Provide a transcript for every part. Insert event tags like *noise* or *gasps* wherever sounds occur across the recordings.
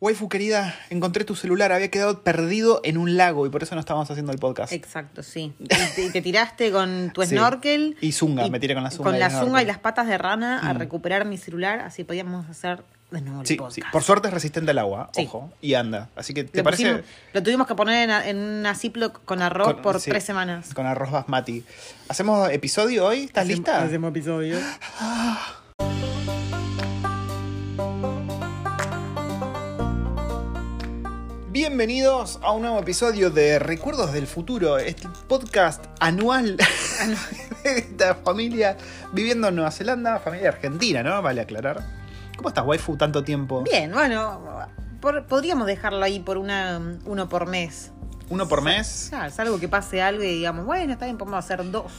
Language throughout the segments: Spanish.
Waifu querida, encontré tu celular, había quedado perdido en un lago y por eso no estábamos haciendo el podcast. Exacto, sí. Y te, y te tiraste con tu *laughs* Sí. snorkel. Y zunga, me tiré con la zunga Con y la zunga y las patas de rana a recuperar mi celular, así podíamos hacer de nuevo el Sí, podcast. sí. Por suerte es resistente al agua, Sí. ojo, y anda. Así que, ¿te Lo, parece? pusimos- lo tuvimos que poner en, en una Ziploc con arroz Con- por tres semanas. Con arroz basmati. ¿Hacemos episodio hoy? ¿Estás lista? Hacemos episodio. *gasps* Bienvenidos a un nuevo episodio de Recuerdos del Futuro, este podcast anual *laughs* de esta familia viviendo en Nueva Zelanda, familia argentina, ¿no? Vale aclarar. ¿Cómo estás, waifu, tanto tiempo? Bien, bueno, por- podríamos dejarlo ahí por una uno por mes. ¿Uno por mes? Claro, es algo que pase algo y digamos, bueno, está bien, podemos hacer dos.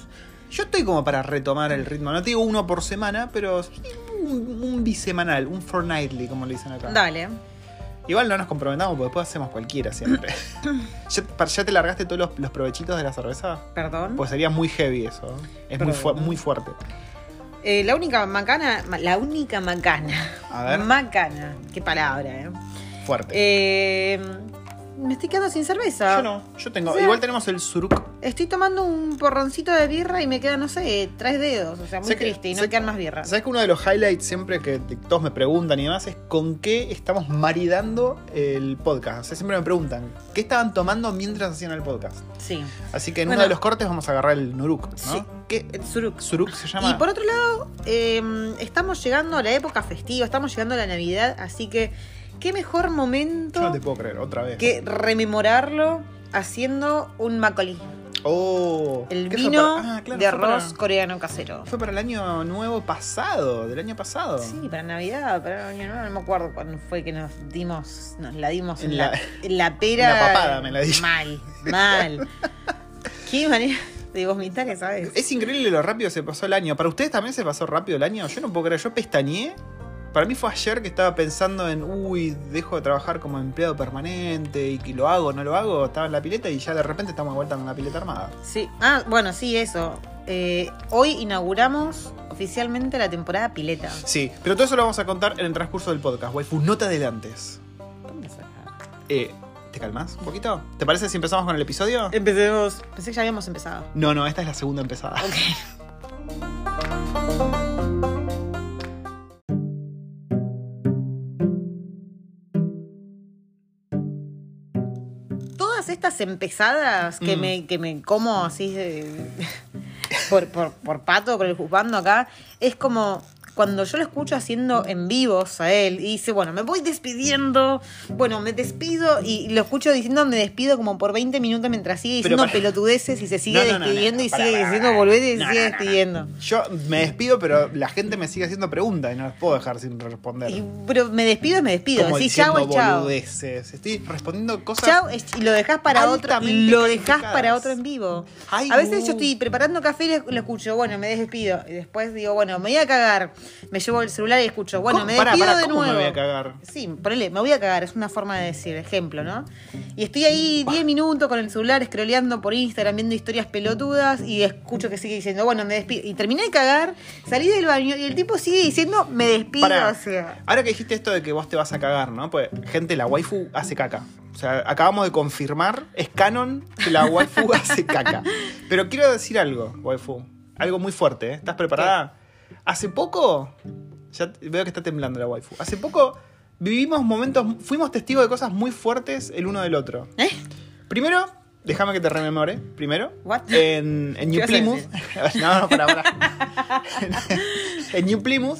Yo estoy como para retomar el ritmo. No te digo uno por semana, pero sí un, un bisemanal, un fortnightly, como le dicen acá. Dale. Igual no nos comprometamos porque después hacemos cualquiera siempre. *coughs* ¿Ya, para- ¿Ya te largaste todos los, los provechitos de la cerveza? Perdón. Pues sería muy heavy eso. ¿eh? Es muy, fu- Perdón. muy fuerte. Eh, la única macana, ma- la única macana. A ver. Macana. Qué palabra, eh. Fuerte. Eh, me estoy quedando sin cerveza. Yo no, yo tengo. O sea- Igual tenemos el suruk. Estoy tomando un porroncito de birra y me quedan, no sé, tres dedos. O sea, muy que- triste y no quedan más birra. ¿Sabes que uno de los highlights siempre que todos me preguntan y demás es con qué estamos maridando el podcast? O sea, siempre me preguntan, ¿qué estaban tomando mientras hacían el podcast? Sí. Así que en Bueno. uno de los cortes vamos a agarrar el Nuruk, ¿no? Sí. ¿Qué? Suruk. Suruk se llama. Y por otro lado, eh, estamos llegando a la época festiva, estamos llegando a la Navidad, así que qué mejor momento Yo no te puedo creer, otra vez. que rememorarlo haciendo un macaulay. Oh. El ¿qué fue vino para- ah, claro, de para- arroz coreano casero. Fue para el año nuevo pasado, del año pasado. Sí, para Navidad, para el año nuevo, no me acuerdo cuándo fue que nos dimos, nos la dimos en, En la, la- en la pera. la papada me la di. Mal, mal. *laughs* Qué manera de vomitar esa vez. Es increíble lo rápido que se pasó el año. ¿Para ustedes también se pasó rápido el año? Yo no puedo creer, yo pestañeé. Para mí fue ayer que estaba pensando en, uy, dejo de trabajar como empleado permanente y que lo hago, no lo hago. Estaba en la pileta y ya de repente estamos de vuelta en una pileta armada. Sí, ah, bueno, sí, eso. Eh, hoy inauguramos oficialmente la temporada pileta. Sí, pero todo eso lo vamos a contar en el transcurso del podcast, waifu. No te adelantes. ¿Dónde? Eh, ¿Te calmas un poquito? ¿Te parece si empezamos con el episodio? Empecemos. Pensé que ya habíamos empezado. No, no, esta es la segunda empezada. Ok. *laughs* estas empezadas que, Mm. me, que me como así de- *laughs* por, por, por pato, por el juzgando acá, es como cuando yo lo escucho haciendo en vivos a él y dice, bueno, me voy despidiendo, bueno, me despido y lo escucho diciendo me despido como por 20 minutos mientras sigue diciendo para- pelotudeces y se sigue No, no, no, no, despidiendo y para, sigue para, diciendo volver y se sigue despidiendo. Yo me despido, pero la gente me sigue haciendo preguntas y no las puedo dejar sin responder. Y- pero me despido, me despido. Como es chau. boludeces. Estoy respondiendo cosas. Chau, es- y lo dejas para otro. Lo dejas para otro en vivo. Ay, a veces yo estoy preparando café y lo escucho, bueno, me despido. Y después digo, bueno, me voy a cagar. Me llevo el celular y escucho, bueno, ¿Cómo? me despido pará, de ¿cómo me nuevo. voy a cagar? Sí, ponele, me voy a cagar, es una forma de decir, ejemplo, ¿no? Y estoy ahí 10 minutos con el celular scrolleando por Instagram, viendo historias pelotudas y escucho que sigue diciendo, bueno, me despido. Y terminé de cagar, salí del baño y el tipo sigue diciendo, me despido, Pará. o sea. Ahora que dijiste esto de que vos te vas a cagar, ¿no? Pues, gente, la waifu hace caca. O sea, acabamos de confirmar, es canon que la waifu *laughs* hace caca. Pero quiero decir algo, waifu. Algo muy fuerte, ¿eh? ¿Estás preparada? Hace poco, ya veo que está temblando la waifu. Hace poco vivimos momentos, fuimos testigos de cosas muy fuertes el uno del otro. ¿Eh? Primero, déjame que te rememore. Primero, What? en, en New *laughs* ¿Qué vas a Plymouth. *laughs* no, no, para, para. en New Plymouth,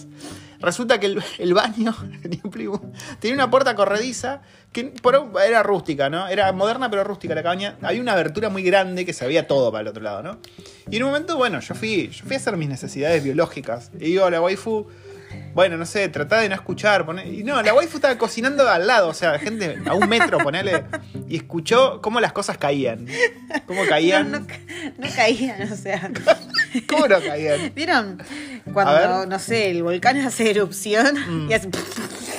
resulta que el, baño *laughs* tenía una puerta corrediza que por era rústica, ¿no? Era moderna pero rústica la cabaña. Había una abertura muy grande que se veía todo para el otro lado, ¿no? Y en un momento, bueno, yo fui, yo fui a hacer mis necesidades biológicas. Y digo a la waifu, bueno, no sé, tratá de no escuchar. poné- Y no, la waifu estaba cocinando al lado, o sea, gente a un metro, ponele. Y escuchó cómo las cosas caían. Cómo caían. No, no, ca- no caían, o sea. ¿Cómo no caían? ¿Vieron? Cuando, no sé, el volcán hace erupción Mm. y hace.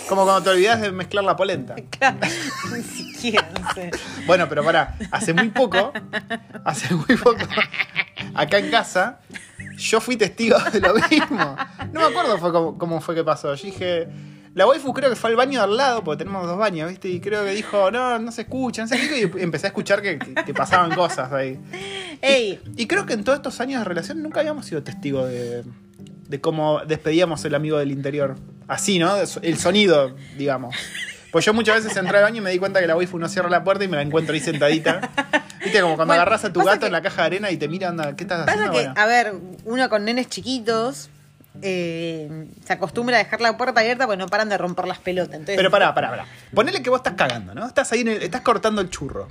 Como cuando te olvidas de mezclar la polenta. *laughs* Claro, Ni siquiera, no sé. Bueno, pero pará, hace muy poco, hace muy poco, acá en casa, yo fui testigo de lo mismo. No me acuerdo fue cómo, cómo fue que pasó. Yo dije, La waifu creo que fue al baño de al lado, porque tenemos dos baños, ¿viste? Y creo que dijo, no, no se escucha, no sé qué, y empecé a escuchar que, que- que pasaban cosas ahí. Ey, Y creo que en todos estos años de relación nunca habíamos sido testigos de, de cómo despedíamos el amigo del interior. Así, ¿no? El sonido, digamos. Pues yo muchas veces entré al baño y me di cuenta que la waifu no cierra la puerta y me la encuentro ahí sentadita. Viste, como cuando Bueno, agarras a tu gato que- en la caja de arena y te mira, anda, ¿qué estás pasa haciendo? que, Bueno. a ver, uno con nenes chiquitos eh, se acostumbra a dejar la puerta abierta porque no paran de romper las pelotas. Entonces, Pero pará, pará, pará. Ponele que vos estás cagando, ¿no? Estás ahí, en el- estás cortando el churro.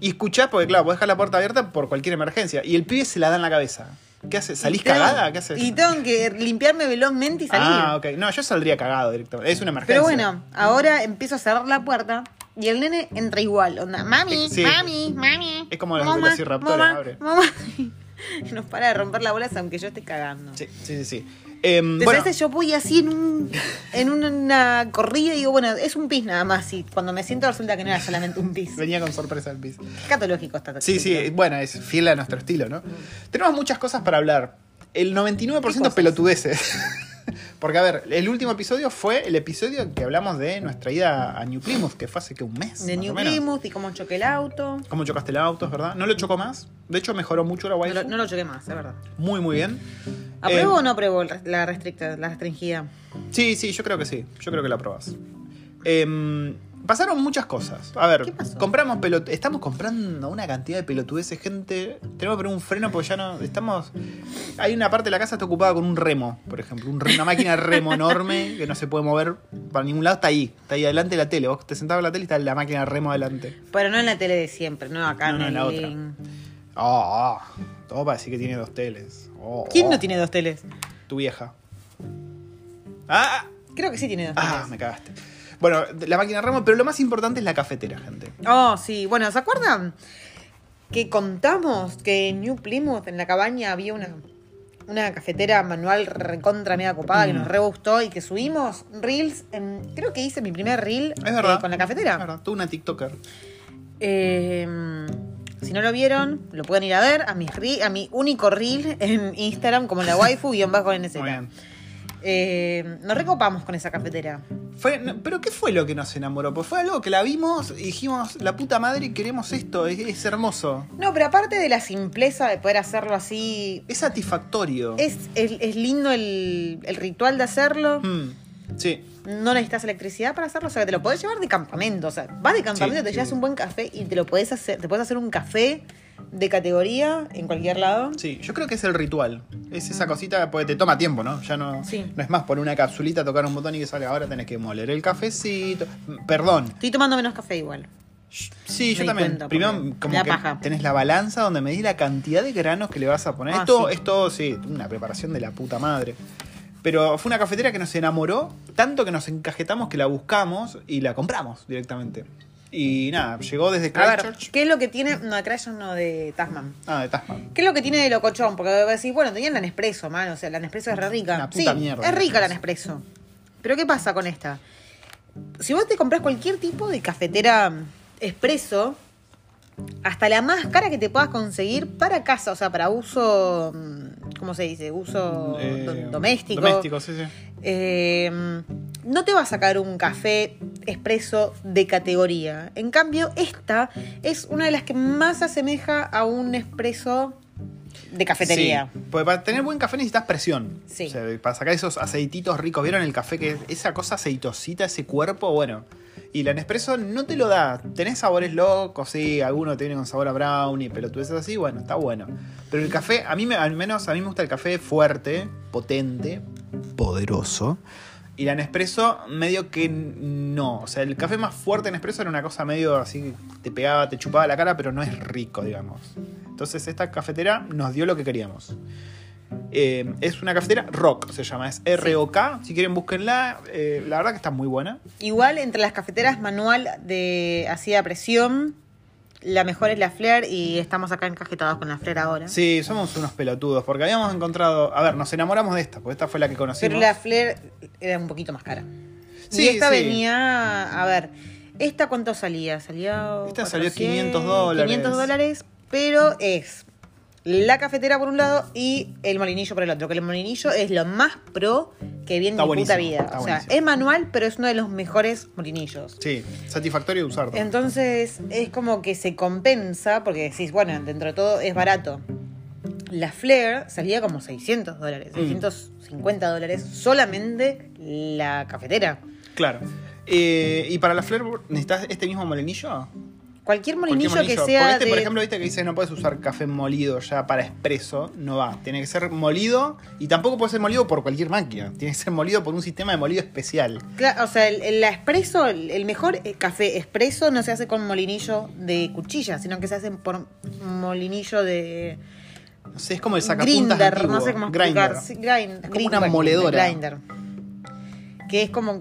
Y escuchás, porque claro, vos dejar la puerta abierta por cualquier emergencia. Y el pibe se la da en la cabeza. ¿Qué haces? ¿Salís tengo- cagada? ¿Qué haces? Y tengo que limpiarme velozmente y salir. Ah, ok. No, yo saldría cagado directamente. Es una emergencia. Pero bueno, ahora empiezo a cerrar la puerta y el nene entra igual. Onda, mami, Sí. mami, mami. Es como velociraptores, mamá, abre. mamá. Y *laughs* nos para de romper la bola aunque yo esté cagando. Sí, sí, sí. sí. Entonces bueno, veces yo voy así en, un, en una corrida y digo, bueno, es un pis nada más. Y cuando me siento resulta que no era solamente un pis. venía con sorpresa el pis. Catológico está. Sí, sí, bueno, es fiel a nuestro estilo, ¿no? Tenemos muchas cosas para hablar. El 99% cosas? pelotudeces. *laughs* Porque, a ver, el último episodio fue el episodio en que hablamos de nuestra ida a New Plymouth, que fue hace que un mes. De New. Plymouth y cómo choqué el auto. Cómo chocaste el auto, es verdad. No lo chocó más. De hecho, mejoró mucho la No waifu. lo, no lo choqué más, es verdad. Muy, muy bien. ¿Apruebo Eh, o no apruebo la restricta, la restringida? Sí, sí, yo creo que sí. Yo creo que la probás. Em, pasaron muchas cosas. A ver, ¿Qué pasó? compramos pelot estamos comprando una cantidad de pelotudeces, gente. Tenemos que poner un freno porque ya no. Estamos. Hay una parte de la casa que está ocupada con un remo, por ejemplo. un re- una máquina de remo enorme que no se puede mover para ningún lado. Está ahí. Está ahí adelante de la tele. Vos te sentás en la tele y está la máquina de remo adelante. Pero no en la tele de siempre, no acá No, no, en la otra. living. Oh, oh. Todo para decir que tiene dos teles. Oh, ¿Quién oh. no tiene dos teles? Tu vieja. Ah, Creo que sí tiene dos ah, teles. me cagaste. Bueno, la máquina remo, pero lo más importante es la cafetera, gente. Oh, sí. Bueno, ¿se acuerdan que contamos que en New Plymouth, en la cabaña, había una, una cafetera manual recontra media copada que Mm. nos re gustó y que subimos reels? en- creo que hice mi primer reel Es verdad. eh, con la cafetera. Es verdad, tú una TikToker. Eh, si no lo vieron, lo pueden ir a ver a mi, re- a mi único reel en Instagram como la waifu-nz. Muy bien. Eh, nos recopamos con esa cafetera. Fue, no, pero ¿qué fue lo que nos enamoró? Pues fue algo que la vimos y dijimos, la puta madre, queremos esto, es, es hermoso. No, pero aparte de la simpleza de poder hacerlo así, Es satisfactorio. es, es, es lindo el, el ritual de hacerlo. Mm, sí. No necesitas electricidad para hacerlo, o sea, que te lo podés llevar de campamento. O sea, vas de campamento, Sí, te llevas sí. un buen café y te lo podés hacer, te puedes hacer un café de categoría en cualquier lado. Sí, yo creo que es el ritual. Es esa cosita, porque te toma tiempo, ¿no? Ya no, Sí. no es más poner una capsulita, tocar un botón y que sale. Ahora tenés que moler el cafecito. Perdón. Estoy tomando menos café igual. Sí, yo también. cuenta, Primero, como que paja. tenés la balanza donde medís la cantidad de granos que le vas a poner. Ah, esto, sí. esto, sí, una preparación de la puta madre. Pero fue una cafetera que nos enamoró, tanto que nos encajetamos que la buscamos y la compramos directamente. Y nada, llegó desde A ver, Christchurch. ¿qué es lo que tiene? No, de Christchurch no, de Tasman. Ah, de Tasman. ¿Qué es lo que tiene de locochón? Porque decir, bueno, tenían la Nespresso, mano. O sea, la Nespresso es re rica. Una puta sí, mierda es rica la Nespresso. Nespresso. Pero ¿qué pasa con esta? Si vos te compras cualquier tipo de cafetera expreso, hasta la más cara que te puedas conseguir para casa, o sea, para uso, mm, ¿cómo se dice? Uso Eh, do- doméstico. Doméstico, sí, sí. Eh, no te va a sacar un café expreso de categoría. En cambio, esta es una de las que más se asemeja a un expreso de cafetería. Sí, porque para tener buen café necesitas presión. Sí. O sea, para sacar esos aceititos ricos. ¿Vieron el café que es esa cosa aceitosita, ese cuerpo? Bueno. Y la Nespresso no te lo da. Tenés sabores locos, sí, alguno tiene con sabor a brownie, pero tú es así, bueno, está bueno. Pero el café, a mí me, al menos a mí me gusta el café fuerte, potente, poderoso. Y la Nespresso medio que no. O sea, el café más fuerte en Nespresso era una cosa medio así, te pegaba, te chupaba la cara, pero no es rico, digamos. Entonces esta cafetera nos dio lo que queríamos. Eh, es una cafetera rock, se llama, es R-O-K. Si quieren, búsquenla. Eh, la verdad que está muy buena. Igual entre las cafeteras manual de así a presión, la mejor es la Flair y estamos acá encajetados con la Flair ahora. Sí, somos unos pelotudos, porque habíamos encontrado. A ver, nos enamoramos de esta, porque esta fue la que conocimos. Pero la Flair era un poquito más cara. Sí, y esta sí. venía, a ver, ¿esta cuánto salía? Salía Esta salió 400, 500 dólares. 500 dólares, pero es la cafetera por un lado y el molinillo por el otro. Que el molinillo es lo más pro que vi en mi puta vida. O sea, buenísimo. es manual, pero es uno de los mejores molinillos. Sí, satisfactorio de usar. Entonces es como que se compensa, porque decís, bueno, dentro de todo es barato. La Flair salía como 600 dólares, Mm. 650 dólares, solamente la cafetera. Claro. Eh, y para la Flair, ¿necesitas este mismo molinillo? Cualquier Cualquier molinillo, que sea este, de... por ejemplo, viste que dice no puedes usar café molido ya para expreso, no va. Tiene que ser molido y tampoco puede ser molido por cualquier máquina. Tiene que ser molido por un sistema de molido especial. O sea, el, el espresso, el, el mejor eh, café expreso no se hace con molinillo de cuchilla, sino que se hace por molinillo de No sé, es como el sacapuntas grinder, antiguo. no sé cómo Grinder. explicar. Sí, grind- Es como una grinder, moledora. grinder. Que es como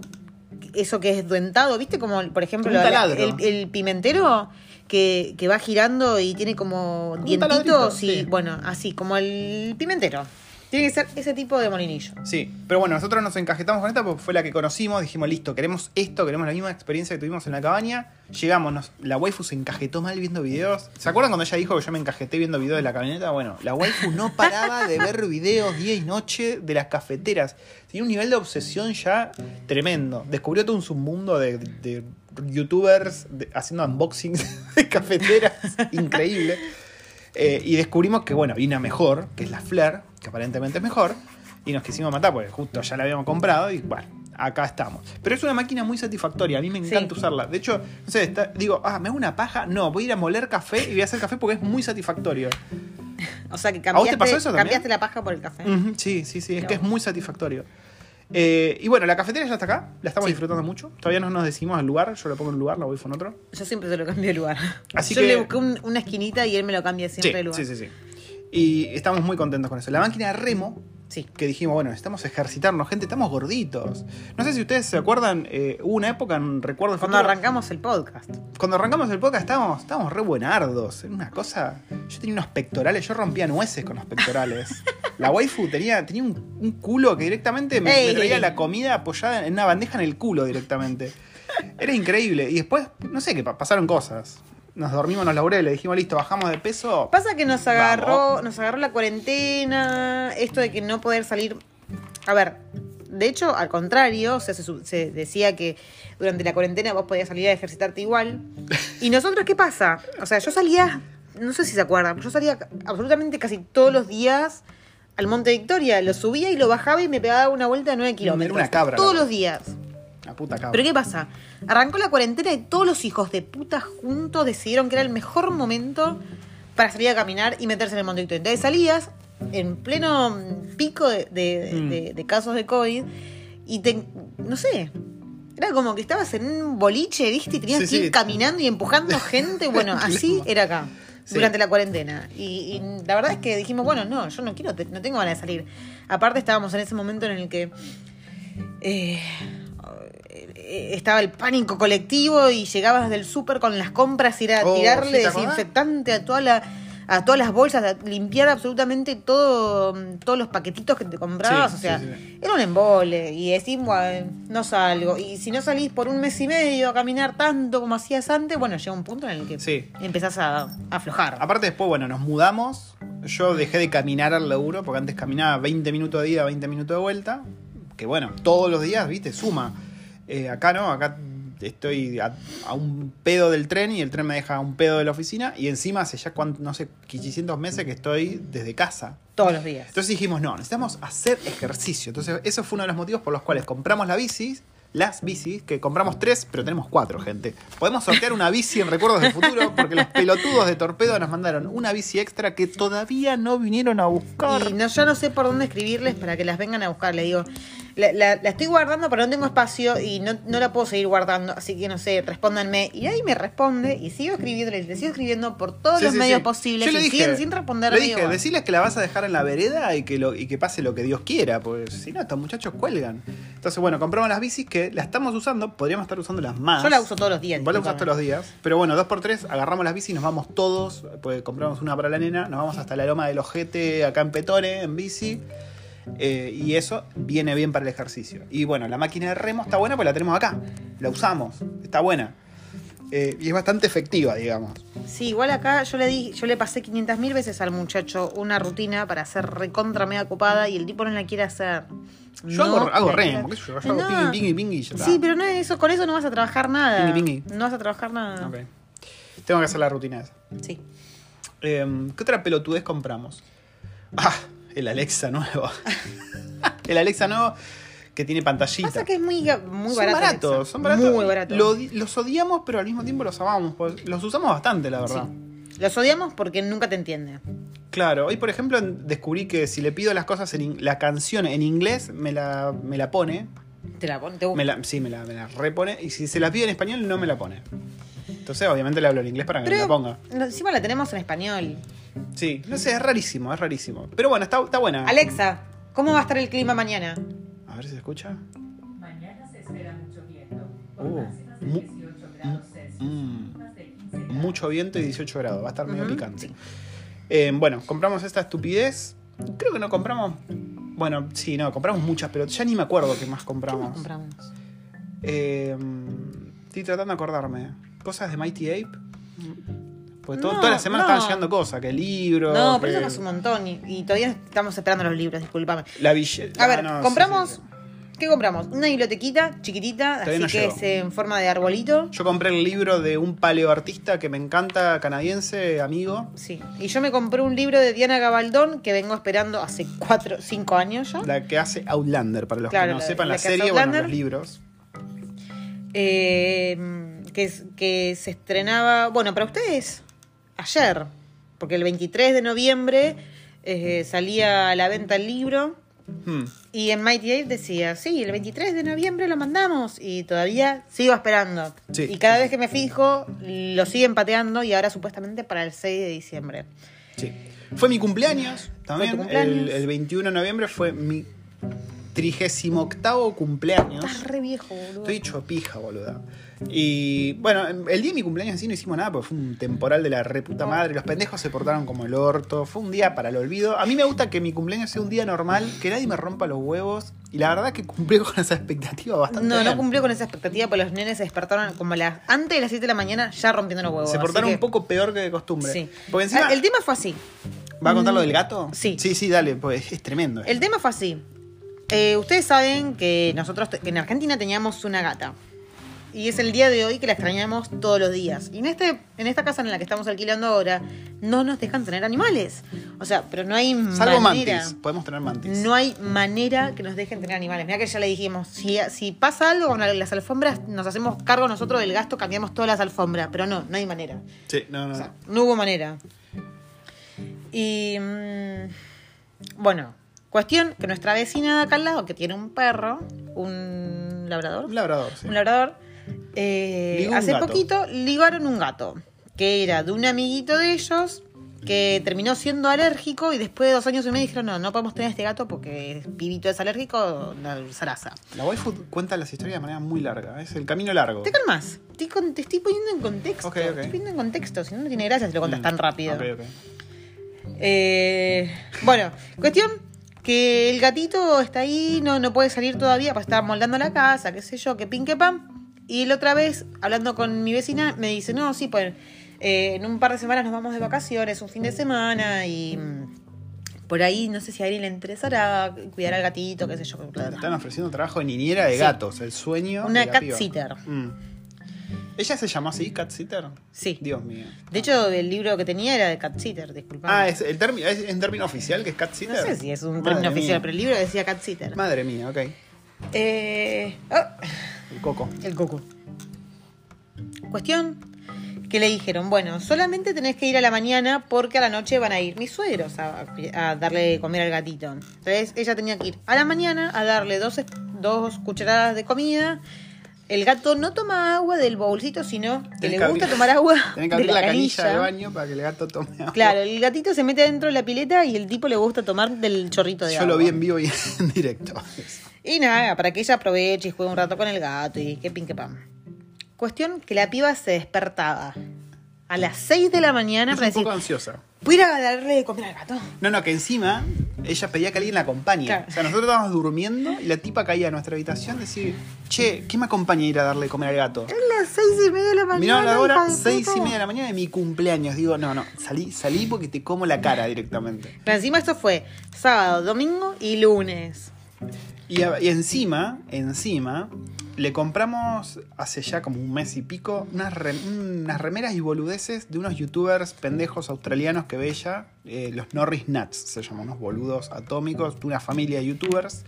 eso que es duentado, ¿viste? Como, por ejemplo, la- el, el pimentero que, que va girando y tiene como un dientitos y, sí. bueno, así, como el pimentero. Tiene que ser ese tipo de molinillo. Sí, pero bueno, nosotros nos encajetamos con esta porque fue la que conocimos. Dijimos, listo, queremos esto, queremos la misma experiencia que tuvimos en la cabaña. Llegamos, nos- la waifu se encajetó mal viendo videos. ¿Se acuerdan cuando ella dijo que yo me encajeté viendo videos de la camioneta? Bueno, la waifu no *laughs* paraba de ver videos día y noche de las cafeteras. Tiene un nivel de obsesión ya tremendo. Descubrió todo un submundo de, de youtubers de- haciendo unboxings *laughs* de cafeteras. *laughs* Increíble. Eh, y descubrimos que, bueno, hay una mejor, que es la Flair, que aparentemente es mejor. Y nos quisimos matar porque justo ya la habíamos comprado y bueno, acá estamos. Pero es una máquina muy satisfactoria, a mí me encanta Sí. usarla. De hecho, no sé, está- digo, ah, me hago una paja. No, voy a ir a moler café y voy a hacer café porque es muy satisfactorio. *laughs* O sea que ¿A vos te cambiaste, pasó eso también? cambiaste la paja por el café. Sí, sí, sí, es que es muy satisfactorio. Eh, y bueno, la cafetera ya está acá, la estamos Sí. disfrutando mucho. Todavía no nos decimos el lugar, yo lo pongo en un lugar, la voy en otro. Yo siempre se lo cambio de lugar. Así Yo que- le busqué un- una esquinita y él me lo cambia siempre sí, de lugar. sí, sí, sí. Y estamos muy contentos con eso. La máquina de remo, Sí. que dijimos, bueno, necesitamos ejercitarnos, gente, estamos gorditos. No sé si ustedes se acuerdan, eh, hubo una época en Recuerdo Cuando Futuro, arrancamos el podcast. Cuando arrancamos el podcast estábamos, estábamos re buenardos. Era una cosa. Yo tenía unos pectorales, yo rompía nueces con los pectorales. *laughs* La waifu tenía, tenía un, un culo que directamente me, me traía la comida apoyada en una bandeja en el culo directamente. Era increíble. Y después, no sé, que pa- pasaron cosas. Nos dormimos en los laureles, dijimos, listo, bajamos de peso. Pasa que nos agarró, Vamos. nos agarró la cuarentena, esto de que no poder salir. A ver, de hecho, al contrario, o sea, se, decía que durante la cuarentena vos podías salir a ejercitarte igual. *laughs* ¿Y nosotros qué pasa? O sea, yo salía, no sé si se acuerdan, pero yo salía absolutamente casi todos los días al Monte Victoria. Lo subía y lo bajaba y me pegaba una vuelta de 9 kilómetros. una cabra, Todos los días. La puta cabra. Pero ¿qué pasa? Arrancó la cuarentena y todos los hijos de puta juntos decidieron que era el mejor momento para salir a caminar y meterse en el Monte. Entonces salías en pleno pico de, de- Mm. de- de casos de COVID y te, no sé, era como que estabas en un boliche, ¿viste? Y tenías Sí, que ir sí. caminando y empujando gente. *laughs* Bueno, así era acá. Sí. Durante la cuarentena. Y, y la verdad es que dijimos, bueno, no, yo no quiero, no tengo ganas de salir. Aparte estábamos en ese momento en el que eh, estaba el pánico colectivo y llegabas del súper con las compras y era Oh, tirarle desinfectante a toda la a todas las bolsas, a limpiar absolutamente todo, todos los paquetitos que te comprabas, Sí, o sea, sí, sí. era un embole y decís, bueno, no salgo. Y si no salís por un mes y medio a caminar tanto como hacías antes, bueno, llega un punto en el que empezás a, a aflojar. Aparte después, bueno, nos mudamos. Yo dejé de caminar al laburo porque antes caminaba 20 minutos de ida, 20 minutos de vuelta. Que bueno, todos los días, viste, suma. Eh, acá no, acá estoy a, a un pedo del tren y el tren me deja a un pedo de la oficina. Y encima hace ya, cuan- no sé, 500 meses que estoy desde casa. Todos los días. Entonces dijimos, no, necesitamos hacer ejercicio. Entonces, eso fue uno de los motivos por los cuales compramos la bici, las bicis, que compramos tres, pero tenemos cuatro, gente. Podemos sortear una bici en Recuerdos del Futuro porque los pelotudos de Torpedo nos mandaron una bici extra que todavía no vinieron a buscar. Y no, yo no sé por dónde escribirles para que las vengan a buscar. Le digo, la, la- la estoy guardando, pero no tengo espacio y no, no la puedo seguir guardando. Así que no sé, respóndanme. Y ahí me responde y sigo escribiendo, le sigo escribiendo por todos Sí, los sí, medios sí. posibles Yo le dije- siguen sin responder. Le dije, decirles que la vas a dejar en la vereda y que, lo, y que pase lo que Dios quiera, porque si no, estos muchachos cuelgan. Entonces, bueno, compramos las bicis que las estamos usando, podríamos estar usándolas más. Yo la uso todos los días. Vos la usás todos los días. Pero bueno, dos por tres, agarramos las bicis y nos vamos todos. Pues compramos una para la nena, nos vamos hasta la loma del ojete acá en Petore, en bici. Eh, y eso viene bien para el ejercicio. Y bueno, la máquina de remo está buena porque la tenemos acá. La usamos, está buena. Eh, y es bastante efectiva, digamos. Sí, igual acá yo le di, yo le pasé 500 mil veces al muchacho una rutina para hacer recontra mega copada y el tipo no la quiere hacer. Yo No hago, remo, quiere- qué sé yo, yo hago No. pingui, pingui, pingui y ya está. Sí, pero no es eso, con eso no vas a trabajar nada. Pingui, pingui. No vas a trabajar nada. Ok. Tengo que hacer la rutina esa. Sí. Eh, ¿Qué otra pelotudez compramos? Ah, el Alexa nuevo. *laughs* el Alexa nuevo que tiene pantallita. Pasa que es muy, muy son barato. baratos, Alexa. son baratos. Muy barato. Lo los odiamos, pero al mismo tiempo los amamos. pues, los usamos bastante, la verdad. Los odiamos porque nunca te entiende. Claro, hoy por ejemplo descubrí que si le pido las cosas en la canción en inglés me la, me la pone. Te la pon- te gusta. Me la, sí, me la, me la repone. Y si se la pido en español no me la pone. Entonces obviamente le hablo en inglés para que me la ponga. encima la tenemos en español. Sí, no sé, es rarísimo, es rarísimo. Pero bueno, está, está buena. Alexa, ¿cómo va a estar el clima mañana? A ver si se escucha. Mañana se espera mucho viento, con Uh, máximas de mu- 18 grados Celsius, mm. 15 grados. Mucho viento y 18 grados. Va a estar medio Ujú, picante. sí. Eh, bueno, compramos esta estupidez. Creo que no compramos. Bueno, sí, no, compramos muchas, pero ya ni me acuerdo qué más ¿Qué compramos. más compramos? Eh, estoy tratando de acordarme. Cosas de Mighty Ape. Pues todo- No, toda la semana no. estaban llegando cosas, que el libro. No, pero eso no es un montón y, y todavía estamos esperando los libros, discúlpame. La billeta. A ver, Ah, no, compramos. sí, sí, sí. ¿Qué compramos? Una bibliotequita chiquitita, Todavía así que llegó. es en forma de arbolito. Yo compré el libro de un paleoartista que me encanta, canadiense, amigo. Sí. Y yo me compré un libro de Diana Gabaldón que vengo esperando hace cuatro, cinco años ya. La que hace Outlander, para los Claro, que no la- sepan la, serie, bueno, los libros. Eh, que, que se estrenaba, bueno, para ustedes, ayer, porque el 23 de noviembre eh, salía a la venta el libro Hmm. y en Mighty Ape decía, sí, el 23 de noviembre lo mandamos y todavía sigo esperando. Sí. Y cada vez que me fijo, lo siguen pateando y ahora supuestamente para el 6 de diciembre. Sí. Fue mi cumpleaños también. cumpleaños. El, el 21 de noviembre fue mi trigésimo octavo cumpleaños. Estás re viejo, boludo. Estoy hecho pija, boluda. Y bueno, el día de mi cumpleaños en sí no hicimos nada porque fue un temporal de la reputa madre. Los pendejos se portaron como el orto. Fue un día para el olvido. A mí me gusta que mi cumpleaños sea un día normal, que nadie me rompa los huevos. Y la verdad que cumplí con esa expectativa bastante. No, no cumplió con esa expectativa, porque los nenes se despertaron como las, antes de las 7 de la mañana ya rompiendo los huevos. Se así portaron que- un poco peor que de costumbre. Sí. Porque encima. Ah, El tema fue así. ¿Va a contar lo del gato? Sí. Sí, sí, dale, pues es tremendo. El tema fue así. Eh, ustedes saben que nosotros que en Argentina teníamos una gata. Y es el día de hoy que la extrañamos todos los días. Y en, este, en esta casa en la que estamos alquilando ahora, no nos dejan tener animales. O sea, pero no hay Salvo manera. mantis. Podemos tener mantis. No hay manera que nos dejen tener animales. Mira que ya le dijimos, si, si pasa algo con las alfombras, nos hacemos cargo nosotros del gasto, cambiamos todas las alfombras. Pero no, no hay manera. Sí, no, no. O sea, no hubo manera. Y. mm, bueno, cuestión que nuestra vecina de acá al lado, que tiene un perro, un labrador. Un labrador, sí. Un labrador. eh, un hace gato. poquito ligaron un gato. Que era de un amiguito de ellos. Que terminó siendo alérgico y después de dos años y medio dijeron: No, no podemos tener este gato porque el pibito es alérgico, la zaraza. La waifu cuenta las historias de manera muy larga. Es el camino largo. Te calmas. Te, con- te estoy poniendo en contexto. Ok, ok. Te estoy poniendo en contexto. Si no, no tiene gracia si lo contas Mm, tan rápido. ok, ok. Eh, bueno, cuestión que el gatito está ahí, no, no puede salir todavía para estar moldando la casa, qué sé yo, que pin que pam. Y la otra vez, hablando con mi vecina, me dice, no, sí, pues eh, en un par de semanas nos vamos de vacaciones, un fin de semana y mm, por ahí no sé si a alguien le interesará cuidar al gatito, qué sé yo. Te están ofreciendo trabajo de niñera de Sí. gatos, el sueño. Una de la cat piba. sitter. Mm. ¿Ella se llamó así, cat sitter? Sí. Dios mío. De hecho, el libro que tenía era de cat sitter, disculpame. Ah, ¿es, el término, ¿es en término oficial que es cat no sitter? sé si es un Madre término mía. oficial, pero el libro decía cat sitter. Madre mía, ok. Eh, ah, El coco. El coco. Cuestión que le dijeron, bueno, solamente tenés que ir a la mañana porque a la noche van a ir mis suegros a, a darle de comer al gatito. Entonces ella tenía que ir a la mañana a darle dos, es- dos cucharadas de comida. El gato no toma agua del bolsito, sino que Tenés le gusta abrir- tomar agua *laughs* Tenés que de abrir la, la canilla del canilla. baño para que el gato tome agua. Claro, el gatito se mete dentro de la pileta y el tipo le gusta tomar del chorrito de Yo agua. lo vi en vivo y *laughs* en directo. Y nada, para que ella aproveche y juegue un rato con el gato y que pin que pam. Cuestión que la piba se despertaba a las 6 de la mañana Es para un poco ansiosa. ¿puedo ir a darle de comer al gato? No, no, que encima ella pedía que alguien la acompañe. Claro. O sea, nosotros estábamos durmiendo y la tipa caía a nuestra habitación y decía, che, ¿qué me acompaña a ir a darle de comer al gato? Es las seis y media de la mañana. Mirá la hora, de seis puta. y media de la mañana de mi cumpleaños. Digo, no, no, salí, salí porque te como la cara directamente. Pero encima esto fue sábado, domingo y lunes. Y, a- y encima, encima, le compramos hace ya como un mes y pico unas, rem- unas remeras y boludeces de unos youtubers pendejos australianos que ve ella, eh, los Norris Nuts, se llaman unos boludos atómicos, de una familia de youtubers.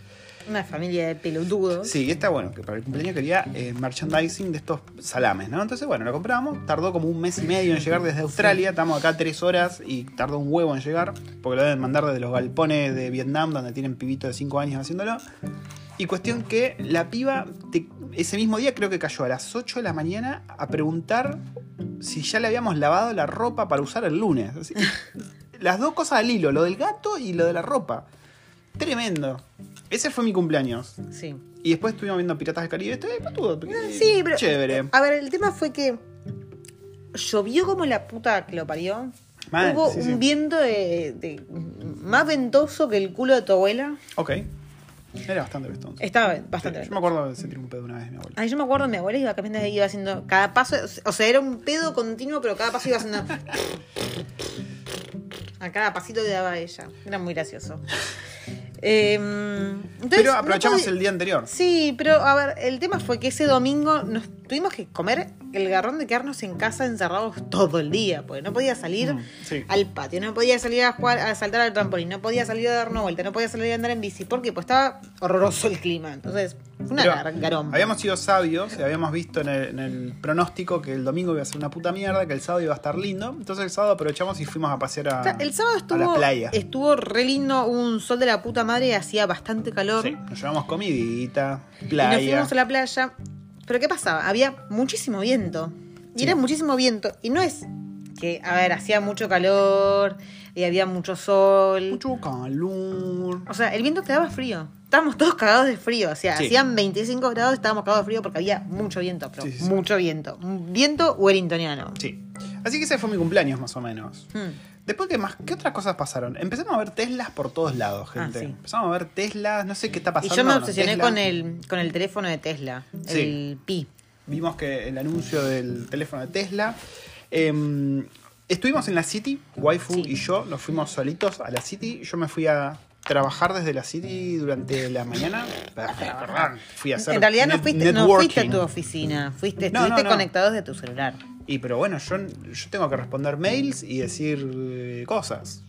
Una familia de pelotudos. Sí, está bueno, que para el cumpleaños quería eh, merchandising de estos salames, ¿no? Entonces, bueno, lo compramos, tardó como un mes y medio en llegar desde Australia, estamos acá tres horas y tardó un huevo en llegar, porque lo deben mandar desde los galpones de Vietnam, donde tienen pibitos de 5 años haciéndolo. Y cuestión que la piba, te- ese mismo día creo que cayó a las 8 de la mañana a preguntar si ya le habíamos lavado la ropa para usar el lunes. Así- *laughs* las dos cosas al hilo, lo del gato y lo de la ropa. Tremendo. Ese fue mi cumpleaños. Sí. Y después estuvimos viendo Piratas del Caribe. Estoy todo. Sí, pero. Chévere. A ver, el tema fue que llovió como la puta que lo parió. Mal, Hubo sí, un sí. viento de, de- más ventoso que el culo de tu abuela. Ok. Era bastante vestoso. Estaba bastante Sí, yo me acuerdo de sentir un pedo una vez mi abuela. Ay, yo me acuerdo mi abuela iba caminando iba haciendo cada paso, o sea, era un pedo continuo, pero cada paso iba haciendo *laughs* a cada pasito que daba ella. Era muy gracioso. Eh, entonces, Pero aprovechamos el día anterior. Sí, pero a ver, el tema fue que ese domingo nos tuvimos que comer el garrón de quedarnos en casa encerrados todo el día, porque no podía salir Mm, sí. al patio, no podía salir a jugar, a saltar al trampolín, no podía salir a dar una vuelta, no podía salir a andar en bici, porque pues estaba horroroso el clima. Entonces, una Pero gar- garompa. habíamos sido sabios y habíamos visto en el, en el pronóstico que el domingo iba a ser una puta mierda, que el sábado iba a estar lindo. Entonces el sábado aprovechamos y fuimos a pasear a, O sea, el sábado a la estuvo, playa. estuvo re lindo, un sol de la puta madre, hacía bastante calor. Sí, nos llevamos comidita, Y nos playa. fuimos a la playa. Pero ¿qué pasaba? Había muchísimo viento. Y Sí. era muchísimo viento. Y no es que, a ver, hacía mucho calor y había mucho sol. Mucho calor. O sea, el viento te daba frío. Estábamos todos cagados de frío. O sea, Sí. hacían 25 grados y estábamos cagados de frío porque había mucho viento. Pero Sí, mucho viento. Viento wellingtoniano. Sí. Así que ese fue mi cumpleaños más o menos. Hmm. Después, ¿qué más? ¿Qué otras cosas pasaron? Empezamos a ver Teslas por todos lados, Ah, gente. sí. Empezamos a ver Teslas, no sé qué está Y pasando. yo me obsesioné con el, con el teléfono de Tesla. Sí. El Pi. Vimos que el anuncio del teléfono de Tesla. Eh, estuvimos en la City, Waifu Sí. y yo, nos fuimos solitos a la City. Yo me fui a trabajar desde la City durante la mañana. Perdón, fui a hacer En realidad no fuiste, no fuiste a tu oficina. Fuiste, No, no, estuviste no. conectado desde tu celular. Y pero bueno, yo, yo tengo que responder mails y decir eh, cosas.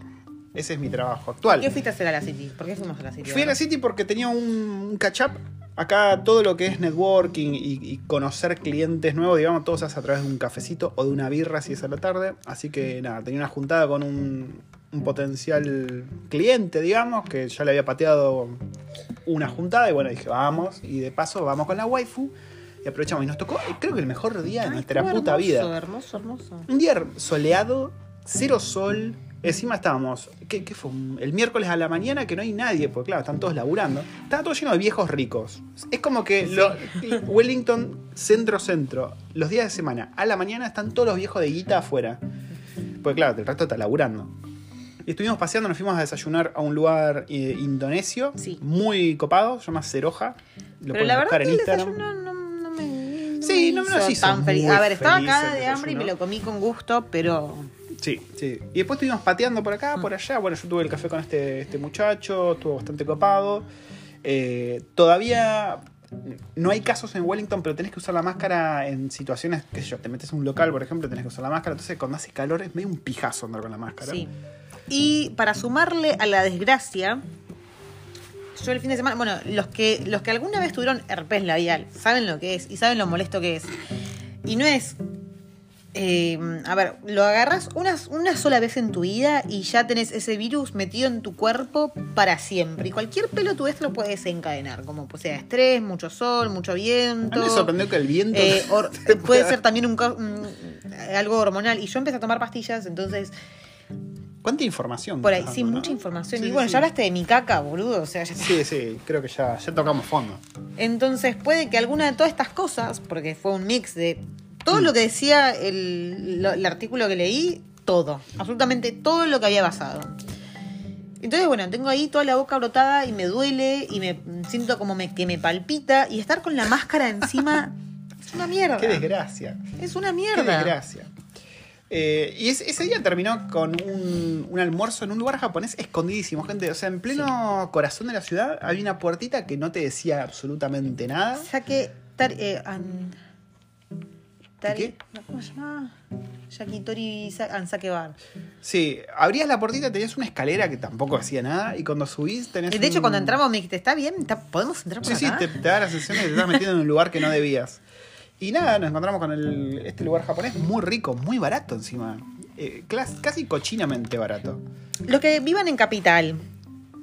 Ese es mi trabajo actual. ¿Qué fuiste a hacer a la City? ¿Por qué fuimos a la City? Fui a la City porque tenía un, un catch up. Acá todo lo que es networking y, y conocer clientes nuevos, digamos, todo se hace a través de un cafecito o de una birra si es a la tarde. Así que nada, tenía una juntada con un, un potencial cliente, digamos, que ya le había pateado una juntada y bueno, dije, vamos. Y de paso vamos con la waifu y aprovechamos. Y nos tocó, creo que el mejor día de Ay, nuestra puta hermoso, vida. Hermoso, hermoso. Un día soleado, cero sol. Encima estábamos, ¿qué, qué fue? El miércoles a la mañana que no hay nadie, porque claro, están todos laburando. Estaba todo lleno de viejos ricos. Es como que lo- *laughs* Wellington, centro-centro, los días de semana, a la mañana están todos los viejos de guita afuera. Porque claro, el resto está laburando. Y estuvimos paseando, nos fuimos a desayunar a un lugar eh, indonesio, Sí. muy copado, se llama Ceroja. Lo Pero la verdad buscar que en el Instagram. desayuno no, no me. no Sí, me no me hizo hizo tan feliz. muy A ver, estaba el de hambre y me lo comí con gusto, pero. Sí, sí. Y después estuvimos pateando por acá, por allá. Bueno, yo tuve el café con este, este muchacho, estuvo bastante copado. Eh, todavía no hay casos en Wellington, pero tenés que usar la máscara en situaciones, qué sé yo, te metes en un local, por ejemplo, tenés que usar la máscara. Entonces, cuando hace calor es medio un pijazo andar con la máscara. Sí. Y para sumarle a la desgracia, yo el fin de semana, bueno, los que, los que alguna vez tuvieron herpes labial saben lo que es y saben lo molesto que es. Y no es. Eh, a ver, lo agarras una, una sola vez en tu vida y ya tenés ese virus metido en tu cuerpo para siempre. Y cualquier pelo tú lo puede desencadenar, como pues, sea estrés, mucho sol, mucho A viento. mí me sorprendió que el viento. Eh, *laughs* or- puede ser también un, ca- un- algo hormonal. Y yo empecé a tomar pastillas, entonces ¿Cuánta información? por ahí, sí, mucha no? información. Sí, y bueno, sí. ya hablaste de mi caca, boludo. O sea, ya- Sí, sí, creo que ya, ya tocamos fondo. Entonces puede que alguna de todas estas cosas, porque fue un mix de todo Mm. lo que decía el, lo- el artículo que leí, todo, absolutamente todo lo que había pasado. Entonces, bueno, tengo ahí toda la boca brotada y me duele y me siento como me, que me palpita y estar con la máscara encima *laughs* es una mierda. Qué desgracia. Es una Qué mierda. desgracia. Eh, y ese, ese día terminó con un, un almuerzo en un lugar japonés escondidísimo, gente. O sea, en pleno corazón de la ciudad había una puertita que no te decía absolutamente nada. Tar, eh, an- tari- ¿Qué? ¿Cómo se llama? Yakitori Sa- Ansake Bar. Sí, abrías la puertita, tenías una escalera que tampoco hacía nada. Y cuando subís tenés. Y de hecho, un- cuando entramos me dijiste, ¿está bien? ¿Está- ¿Podemos entrar por Sí, sí, acá? te, te da la sensación de que te estás metiendo en un lugar que no debías. Y nada, nos encontramos con el- este lugar japonés muy rico, muy barato encima. Eh, casi cochinamente barato. Los que vivan en Capital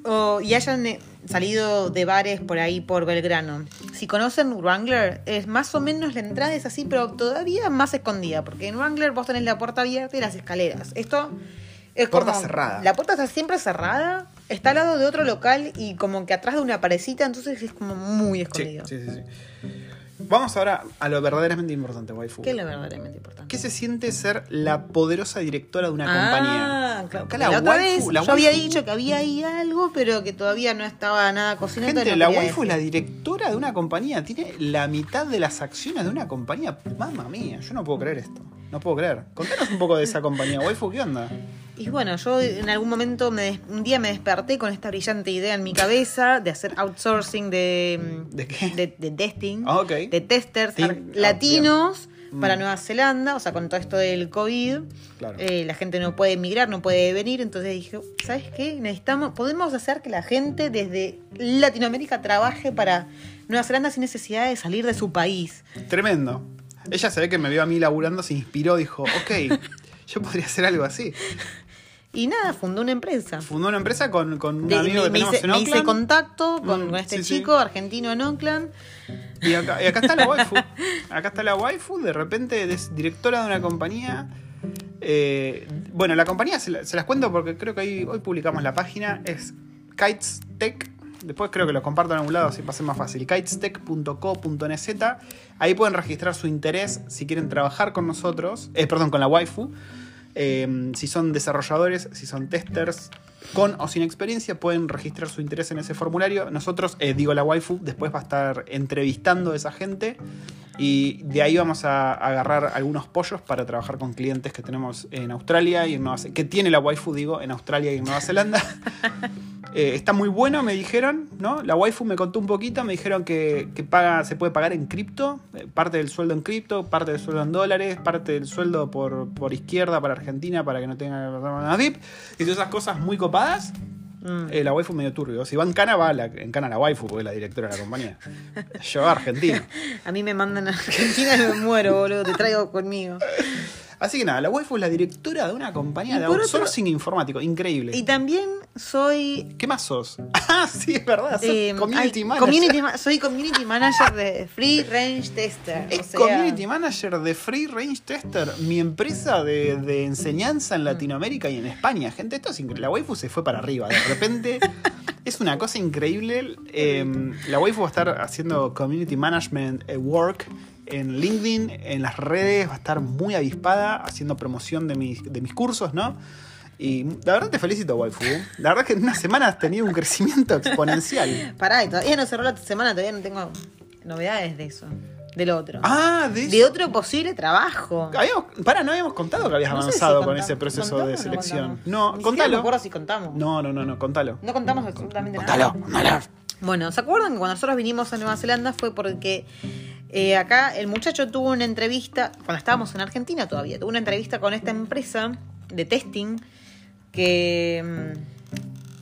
o, y hayan eh, salido de bares por ahí por Belgrano, si conocen Wrangler, es más o menos la entrada es así, pero todavía más escondida, porque en Wrangler vos tenés la puerta abierta y las escaleras. Esto es Puerta como- cerrada. La puerta está siempre cerrada, está al lado de otro local y como que atrás de una parecita, entonces es como muy Sí, escondido. sí, sí, sí. Vamos ahora a lo verdaderamente importante, waifu. ¿Qué es lo verdaderamente importante? ¿Qué se siente ser la poderosa directora de una Ah, compañía? claro. Acá La, la otra waifu- vez la yo había dicho que había ahí algo, pero que todavía no estaba nada cocinado. Gente, no la waifu es la directora de una compañía. Tiene la mitad de las acciones de una compañía. Mamma mía, yo no puedo creer esto. No puedo creer. Contanos un poco de esa compañía. Waifu, ¿qué onda? Y bueno, yo en algún momento, me des- un día me desperté con esta brillante idea en mi cabeza de hacer outsourcing de, ¿De qué? de, de testing, Ah, de testers ah, latinos bien. para Mm. Nueva Zelanda, o sea, con todo esto del COVID. Claro. eh, la gente no puede emigrar, no puede venir, entonces dije, ¿sabes qué? Necesitamos, podemos hacer que la gente desde Latinoamérica trabaje para Nueva Zelanda sin necesidad de salir de su país. Tremendo. Ella se ve que me vio a mí laburando, se inspiró, dijo, ok, yo podría hacer algo así. Y nada, fundó una empresa. Fundó una empresa con, con un De- amigo me, que me tenemos hice, en me hice Oakland. contacto con, Mm, con este sí, sí. chico argentino en Oakland. Y acá, y acá está la waifu. *laughs* Acá está la waifu, de repente es directora de una compañía. Eh, bueno, la compañía se, la- se las cuento porque creo que ahí, hoy publicamos la página. Es Kites Tech. Después creo que lo comparto en algún lado, así pasa más fácil. kitestech.co.nz. Ahí pueden registrar su interés si quieren trabajar con nosotros. Eh, perdón, con la waifu. Eh, si son desarrolladores, si son testers, con o sin experiencia, pueden registrar su interés en ese formulario. Nosotros, eh, digo la waifu, después va a estar entrevistando a esa gente y de ahí vamos a agarrar algunos pollos para trabajar con clientes que tenemos en Australia y en Nueva Zelanda, que tiene la waifu, digo, en Australia y en Nueva Zelanda. *laughs* Eh, está muy bueno, me dijeron, ¿no? La waifu me contó un poquito, me dijeron que, que paga, se puede pagar en cripto, eh, parte del sueldo en cripto, parte del sueldo en dólares, parte del sueldo por, por izquierda para Argentina para que no tenga una VIP, y todas esas cosas muy copadas. Mm. Eh, la waifu medio turbio. Si va en cana, va la, en cana la waifu, porque es la directora de la compañía. Yo a Argentina. *laughs* A mí me mandan a Argentina y me muero, boludo. Te traigo conmigo. Así que nada, la waifu es la directora de una compañía de otro- outsourcing informático. Increíble. Y también soy. ¿Qué más sos? *laughs* Ah, sí, es verdad. Sos eh, community manager. community ma- soy community manager de Free Range Tester. Es o sea, community manager de Free Range Tester, mi empresa de, de enseñanza en Latinoamérica y en España. Gente, esto es increíble. La waifu se fue para arriba. De repente *laughs* es una cosa increíble. Eh, la waifu va a estar haciendo community management eh, work en LinkedIn, en las redes, va a estar muy avispada haciendo promoción de mis, de mis cursos, ¿no? Y la verdad te felicito, waifu. La verdad que en una semana has tenido un crecimiento exponencial. *laughs* Pará, y todavía no cerró la semana, todavía no tengo novedades de eso. Del otro. Ah, de de otro posible trabajo. Habíamos, para, no habíamos contado que habías No sé si avanzado con ese proceso ¿Contamos de no selección. No, contalo. me acuerdo si contamos. No, no, no, no, contalo. No contamos absolutamente Contalo, nada. contalo. Bueno, ¿se acuerdan que cuando nosotros vinimos a Nueva Zelanda fue porque eh, acá el muchacho tuvo una entrevista, cuando estábamos en Argentina todavía, tuvo una entrevista con esta empresa de testing que...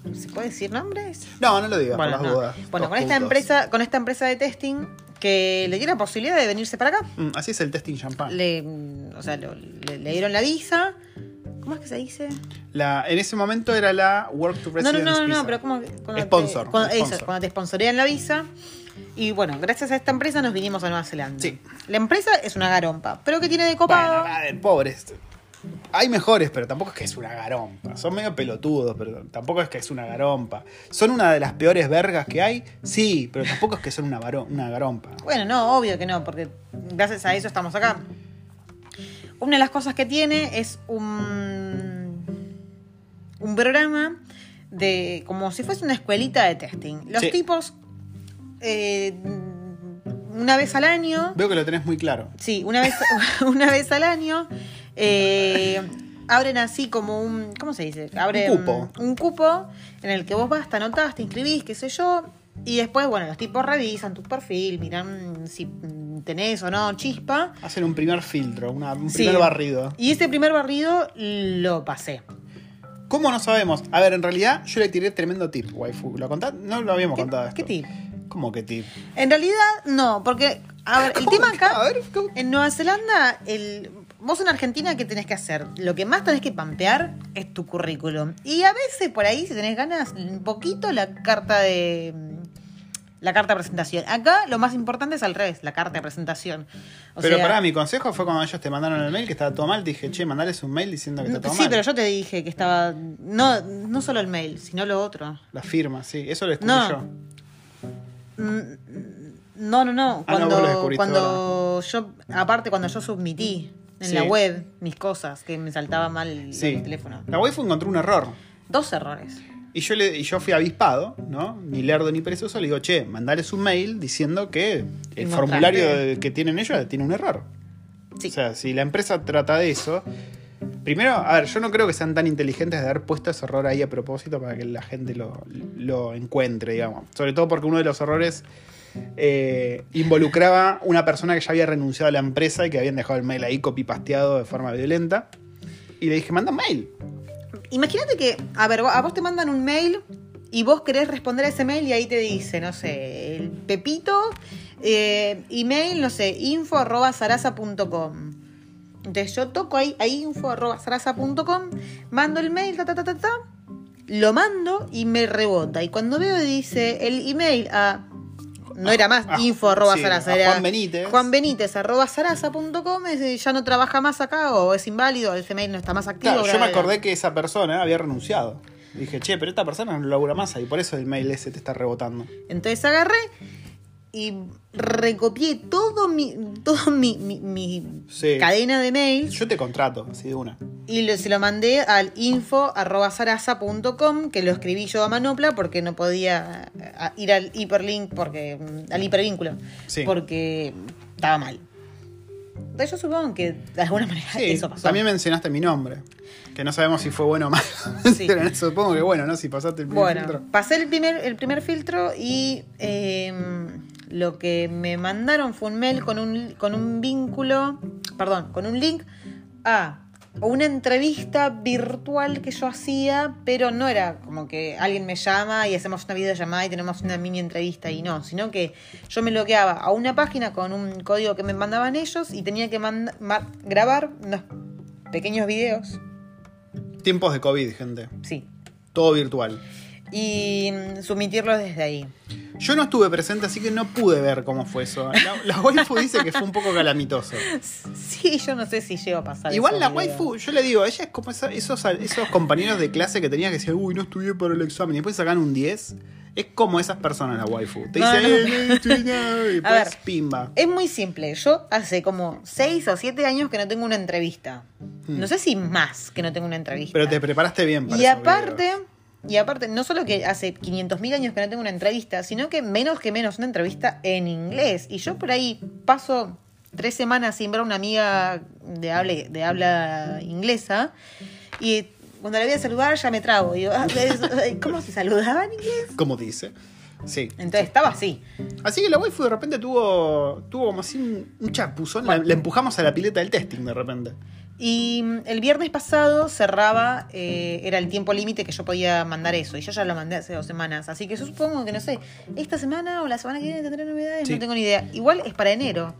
mm, ¿Se puede decir nombres? No, no lo digas, Bueno, por las no. dudas. Bueno, con esta puntos. empresa, con esta empresa de testing que le dio la posibilidad de venirse para acá. Mm, así es el testing champán. Le, mm, o sea, lo- le, le dieron la visa. ¿Cómo es que se dice? La, en ese momento era la Work to No, no, Residence no, no, visa. pero como cuando Sponsor, te, cuando, sponsor. eso, cuando te sponsorean la visa. Y bueno, gracias a esta empresa nos vinimos a Nueva Zelanda. Sí. La empresa es una garompa, pero que tiene de copado. Bueno, a ver, pobres. Hay mejores, pero tampoco es que es una garompa. Son medio pelotudos, pero tampoco es que es una garompa. ¿Son una de las peores vergas que hay? Sí, pero tampoco es que son una, una garompa. Bueno, no, obvio que no, porque gracias a eso estamos acá. Una de las cosas que tiene es un, un programa de como si fuese una escuelita de testing. Los Sí. tipos, eh, una vez al año, Veo que lo tenés muy claro. sí, una vez, *laughs* una vez al año, eh, abren así como un, ¿cómo se dice? Abren Un cupo. un cupo en el que vos vas, te anotás, te inscribís, qué sé yo, y después, bueno, los tipos revisan tu perfil, miran si tenés o no chispa. Hacen un primer filtro, una- un Sí. primer barrido. Y ese primer barrido lo pasé. ¿Cómo no sabemos? A ver, en realidad yo le tiré tremendo tip, waifu. ¿Lo contás? No lo habíamos ¿Qué- contado esto. qué tip? ¿Cómo que tip? En realidad, no, porque, a ver, el ¿Cómo tema acá, A ver, en Nueva Zelanda, el, vos en Argentina, ¿qué tenés que hacer? Lo que más tenés que pampear es tu currículum. Y a veces por ahí, si tenés ganas, un poquito la carta de... La carta de presentación. Acá lo más importante es al revés, la carta de presentación. O pero sea, pará, mi consejo fue cuando ellos te mandaron el mail que estaba todo mal. Te dije, che, mandales un mail diciendo que está todo Sí, mal. pero yo te dije que estaba... No, no solo el mail, sino lo otro. La firma, sí. Eso lo descubrí No. yo. Mm, No, no, no. Ah, no, lo Cuando, cuando yo, aparte cuando yo submití en Sí. la web mis cosas, que me saltaba mal el, Sí. el teléfono. La waifu encontró un error. Dos errores. Y yo, le, y yo fui avispado, ¿no? Ni lerdo ni perezoso. Le digo, che, mandales un mail diciendo que el formulario que tienen ellos tiene un error. Sí. O sea, si la empresa trata de eso. Primero, a ver, yo no creo que sean tan inteligentes de haber puesto ese error ahí a propósito para que la gente lo, lo encuentre, digamos. Sobre todo porque uno de los errores eh, involucraba una persona que ya había renunciado a la empresa y que habían dejado el mail ahí copy-pasteado de forma violenta. Y le dije, manda un mail. Imagínate que, a ver, a vos te mandan un mail y vos querés responder a ese mail y ahí te dice, no sé, el Pepito, eh, email, no sé, info arroba. Entonces yo toco ahí a info arroba sarasa.com, mando el mail, ta, ta, ta, ta, ta, lo mando y me rebota. Y cuando veo dice el email a... No era más Ah, info arroba sí, sarasa, era Juan Benítez. Juan Benítez arroba sarasa.com, ya no trabaja más acá o es inválido, ese mail no está más activo. Claro, yo me acordé que esa persona había renunciado. Dije, che, pero esta persona no labura más ahí, por eso el mail ese te está rebotando. Entonces agarré y recopié todo mi, todo mi, mi- mi Sí. cadena de mails Yo te contrato, así de una. y lo- se lo mandé al info arroba sarasa.com, que lo escribí yo a manopla porque no podía eh, ir al hiperlink, porque mm, al hipervínculo, Sí. porque estaba mal. Yo supongo que de alguna manera Sí, eso pasó. también mencionaste mi nombre. Que no sabemos si fue bueno o malo. *laughs* Sí. Pero supongo que bueno, ¿no? Si pasaste el primer Bueno, filtro. pasé el primer, el primer filtro y eh, lo que me mandaron fue un mail con un, con un vínculo, perdón, con un link a una entrevista virtual que yo hacía, pero no era como que alguien me llama y hacemos una videollamada y tenemos una mini entrevista y no, sino que yo me logueaba a una página con un código que me mandaban ellos y tenía que grabar unos pequeños videos, Tiempos de COVID, gente. sí, Todo virtual. Y mm, submitirlos desde ahí. Yo no estuve presente, así que no pude ver cómo fue eso. La, la waifu dice que fue un poco calamitoso. Sí, yo no sé si llego a pasar. Igual la waifu, yo le digo, ella es como esa- esos, esos compañeros de clase que tenías que decir, uy, no estudié para el examen, y después sacan un 10. Es como esas personas la waifu. Te No, dice, no. eh, no estudié nada", y *laughs* ver. pimba. Es muy simple. Yo hace como 6 o 7 años que no tengo una entrevista. No sé si más que no tengo una entrevista. Hmm. Pero te preparaste bien para y aparte. Y aparte, no solo que hace 500.000 años que no tengo una entrevista, sino que menos que menos una entrevista en inglés. Y yo por ahí paso tres semanas sin ver a una amiga de habla, de habla inglesa y cuando la voy a saludar ya me trago. Ah, ¿cómo se saludaba en inglés? Como dice. Sí. Entonces estaba así. Así que la waifu de repente tuvo, tuvo como así un, un chapuzón. La, la empujamos a la pileta del testing de repente. Y mm, el viernes pasado cerraba, eh, era el tiempo límite que yo podía mandar eso. Y yo ya lo mandé hace dos semanas. Así que yo supongo que, no sé, esta semana o la semana que viene tendré novedades, Sí. no tengo ni idea. Igual es para enero.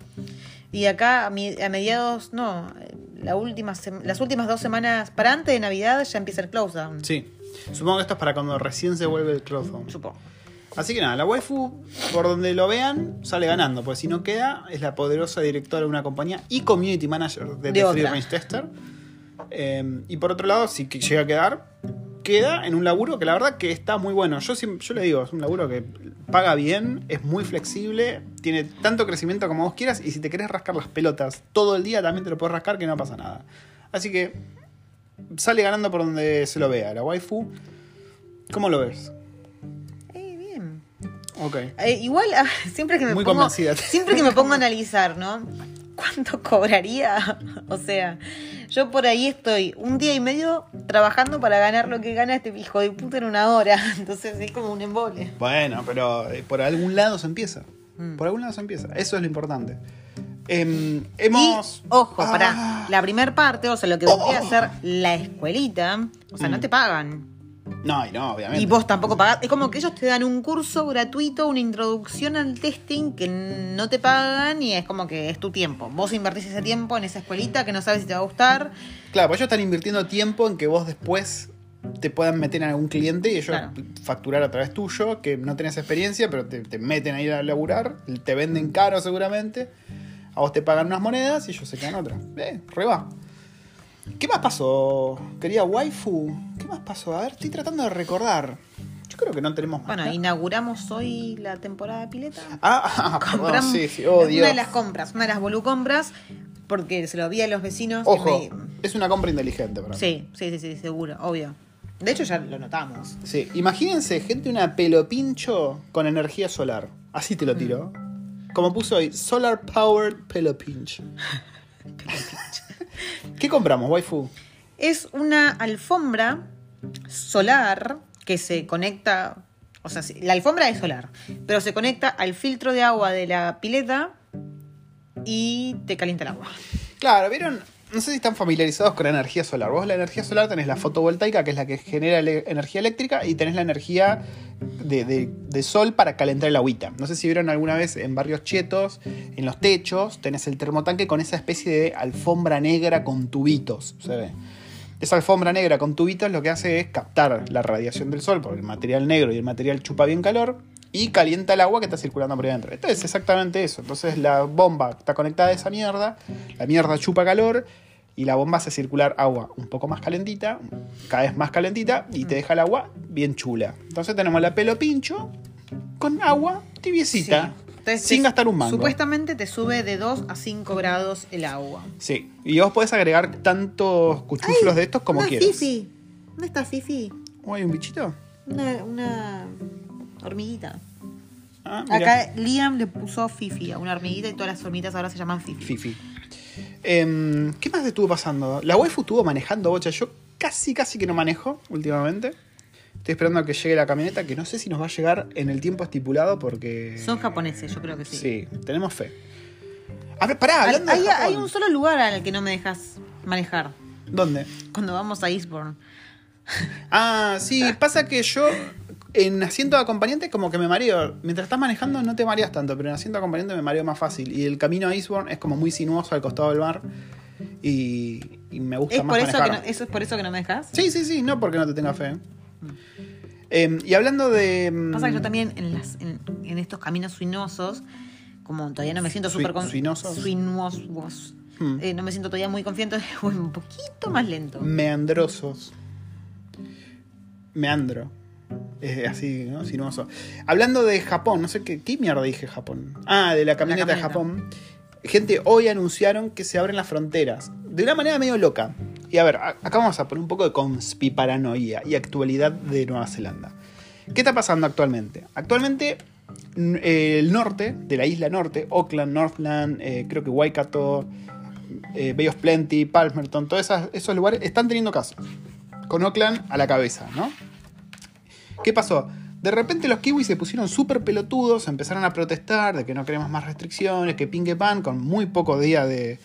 Y acá a, mediados, no, la última las últimas dos semanas, para antes de Navidad ya empieza el close down. Sí. Supongo que esto es para cuando recién se vuelve el crowdfund. Supongo. Así que nada, la waifu, por donde lo vean, sale ganando. Porque si no queda, es la poderosa directora de una compañía y community manager de, De The Free. Range Tester. Eh, y por otro lado, si llega a quedar, queda en un laburo que la verdad que está muy bueno. Yo, yo le digo, es un laburo que paga bien, es muy flexible, tiene tanto crecimiento como vos quieras. Y si te querés rascar las pelotas todo el día, también te lo puedes rascar, que no pasa nada. Así que sale ganando por donde se lo vea. La waifu ¿Cómo lo ves? Eh, bien. Ok. Eh, igual, ah, siempre que me Muy pongo, convencida. siempre que me pongo a analizar, ¿no? ¿Cuánto cobraría? *laughs* O sea, yo por ahí estoy un día y medio trabajando para ganar lo que gana este hijo de puta en una hora. *laughs* Entonces es como un embole. Bueno, pero eh, por algún lado se empieza. Mm. Por algún lado se empieza. Eso es lo importante. Em, hemos. Y, ojo, Ah. para la primer parte, o sea, lo que vendría a ser la escuelita, o sea, no Mm. te pagan. No, y no, obviamente. Y vos tampoco pagás. Es como que ellos te dan un curso gratuito, una introducción al testing que no te pagan y es como que es tu tiempo. Vos invertís ese tiempo en esa escuelita que no sabes si te va a gustar. Claro, pues ellos están invirtiendo tiempo en que vos después te puedan meter en algún cliente y ellos Claro. facturar a través tuyo, que no tenés experiencia, pero te, te meten ahí a laburar, te venden caro seguramente, a vos te pagan unas monedas y ellos se quedan otras. Eh, re va. ¿Qué más pasó, querida waifu? ¿Qué más pasó? A ver, estoy tratando de recordar. Yo creo que no tenemos más. Bueno, inauguramos hoy la temporada de pileta. *laughs* Ah, ah, perdón, Compramos sí, sí. Oh, una Dios. de las compras, una de las volucompras, porque se lo vi a los vecinos. Ojo, me- es una compra inteligente para mí. Sí, sí, sí, sí, seguro, obvio. De hecho ya lo notamos. Sí, imagínense, gente, una pelo pincho con energía solar. Así te lo tiro. Como puso hoy, Solar Powered Pelo Pinch. *laughs* ¿Qué compramos, waifu? Es una alfombra solar que se conecta, o sea, la alfombra es solar, pero se conecta al filtro de agua de la pileta y te calienta el agua. Claro, ¿vieron? No sé si están familiarizados con la energía solar. Vos la energía solar tenés la fotovoltaica, que es la que genera energía eléctrica, y tenés la energía de, de- de sol para calentar el agüita. No sé si vieron alguna vez en barrios chetos, en los techos, tenés el termotanque con esa especie de alfombra negra con tubitos, se ve. Esa alfombra negra con tubitos lo que hace es captar la radiación del sol, porque el material negro y el material chupa bien calor, y calienta el agua que está circulando por ahí adentro. Esto es exactamente eso. Entonces la bomba está conectada a esa mierda, la mierda chupa calor, y la bomba hace circular agua un poco más calentita, cada vez más calentita, y te deja el agua bien chula. Entonces tenemos la pelo pincho con agua tibiecita, Sí. Entonces, sin te- gastar un mango. Supuestamente te sube de 2 a 5 grados el agua. Sí, y vos podés agregar tantos cuchuflos de estos como una quieras. Fifi. ¿Dónde está Fifi? Oh, ¿Hay un bichito? Una, una hormiguita. Ah. Acá Liam le puso Fifi a una hormiguita y todas las hormiguitas ahora se llaman Fifi. Fifi. Em, ¿Qué más estuvo pasando? La waifu estuvo manejando bocha. Yo casi, casi que no manejo últimamente. Estoy esperando a que llegue la camioneta, que no sé si nos va a llegar en el tiempo estipulado porque... Son japoneses, yo creo que sí. Sí, tenemos fe. A ver, pará, Hay, hablando de hay- Japón. hay un solo lugar al que no me dejas manejar. ¿Dónde? Cuando vamos a Eastbourne. Ah, sí, pasa que yo en asiento de acompañante como que me mareo. Mientras estás manejando no te mareas tanto, pero en asiento de acompañante me mareo más fácil. Y el camino a Eastbourne es como muy sinuoso al costado del mar. Y, y me gusta ¿Es más por eso, que manejar. no, ¿Eso es por eso que no me dejas? Sí, sí, sí, no porque no te tenga fe. Eh, y hablando de. mm, Pasa que yo también en, las, en, en estos caminos suinosos, como todavía no me siento súper con... suinosos. Suinuosos. Hmm. Eh, no me siento todavía muy confiante, *laughs* voy un poquito más lento. Meandrosos. Meandro. Así, ¿no? Sinuoso. Hablando de Japón, no sé qué, qué mierda dije Japón. Ah, de la camioneta, de camioneta. Japón. Gente, hoy anunciaron que se abren las fronteras. De una manera medio loca. Y a ver, acá vamos a poner un poco de conspiparanoia y actualidad de Nueva Zelanda. ¿Qué está pasando actualmente? Actualmente, eh, el norte, de la isla norte, Auckland, Northland, eh, creo que Waikato, eh, Bay of Plenty, Palmerton, todos esos lugares están teniendo casos. Con Auckland a la cabeza, ¿no? ¿Qué pasó? De repente los kiwis se pusieron súper pelotudos, empezaron a protestar de que no queremos más restricciones, que ping que pan, con muy pocos días de,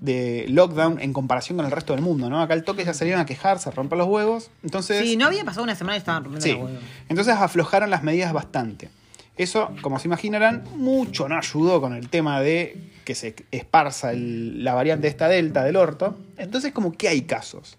de lockdown en comparación con el resto del mundo, ¿no? Acá el toque ya salieron a quejarse, a romper los huevos. Entonces, Sí, no había pasado una semana y estaban rompiendo Sí. la huevo. Entonces aflojaron las medidas bastante. Eso, como se imaginarán, mucho no ayudó con el tema de que se esparza el- la variante esta delta del orto. Entonces, como que hay casos.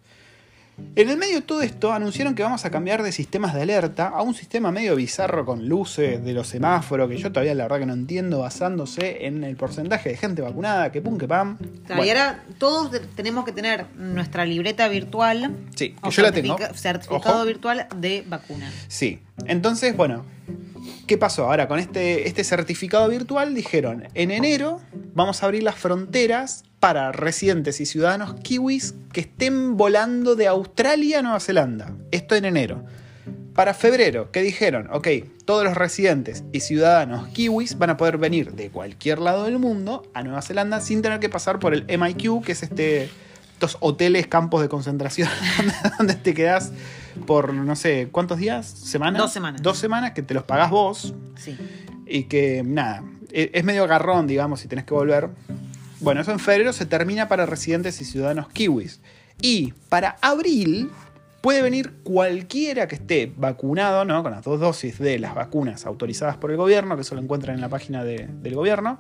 En el medio de todo esto, anunciaron que vamos a cambiar de sistemas de alerta a un sistema medio bizarro con luces de los semáforos, que yo todavía la verdad que no entiendo, basándose en el porcentaje de gente vacunada, que pum, que pam. Claro, y Bueno, ahora todos tenemos que tener nuestra libreta virtual. Sí, que o yo la tengo. certifica- Certificado Ojo. virtual de vacuna. Sí. Entonces, bueno, ¿qué pasó? Ahora, con este, este certificado virtual dijeron, en enero vamos a abrir las fronteras para residentes y ciudadanos kiwis que estén volando de Australia a Nueva Zelanda. Esto en enero. para febrero, que dijeron, ok, todos los residentes y ciudadanos kiwis van a poder venir de cualquier lado del mundo a Nueva Zelanda sin tener que pasar por el MIQ, que es este estos hoteles, campos de concentración *laughs* donde te quedas por no sé cuántos días, semanas, Dos semanas. dos semanas que te los pagás vos Sí. y que nada, e- es medio garrón, digamos, si tenés que volver. Bueno, eso en febrero se termina para residentes y ciudadanos kiwis. Y para abril puede venir cualquiera que esté vacunado, ¿no? Con las dos dosis de las vacunas autorizadas por el gobierno, que eso lo encuentran en la página de- del gobierno.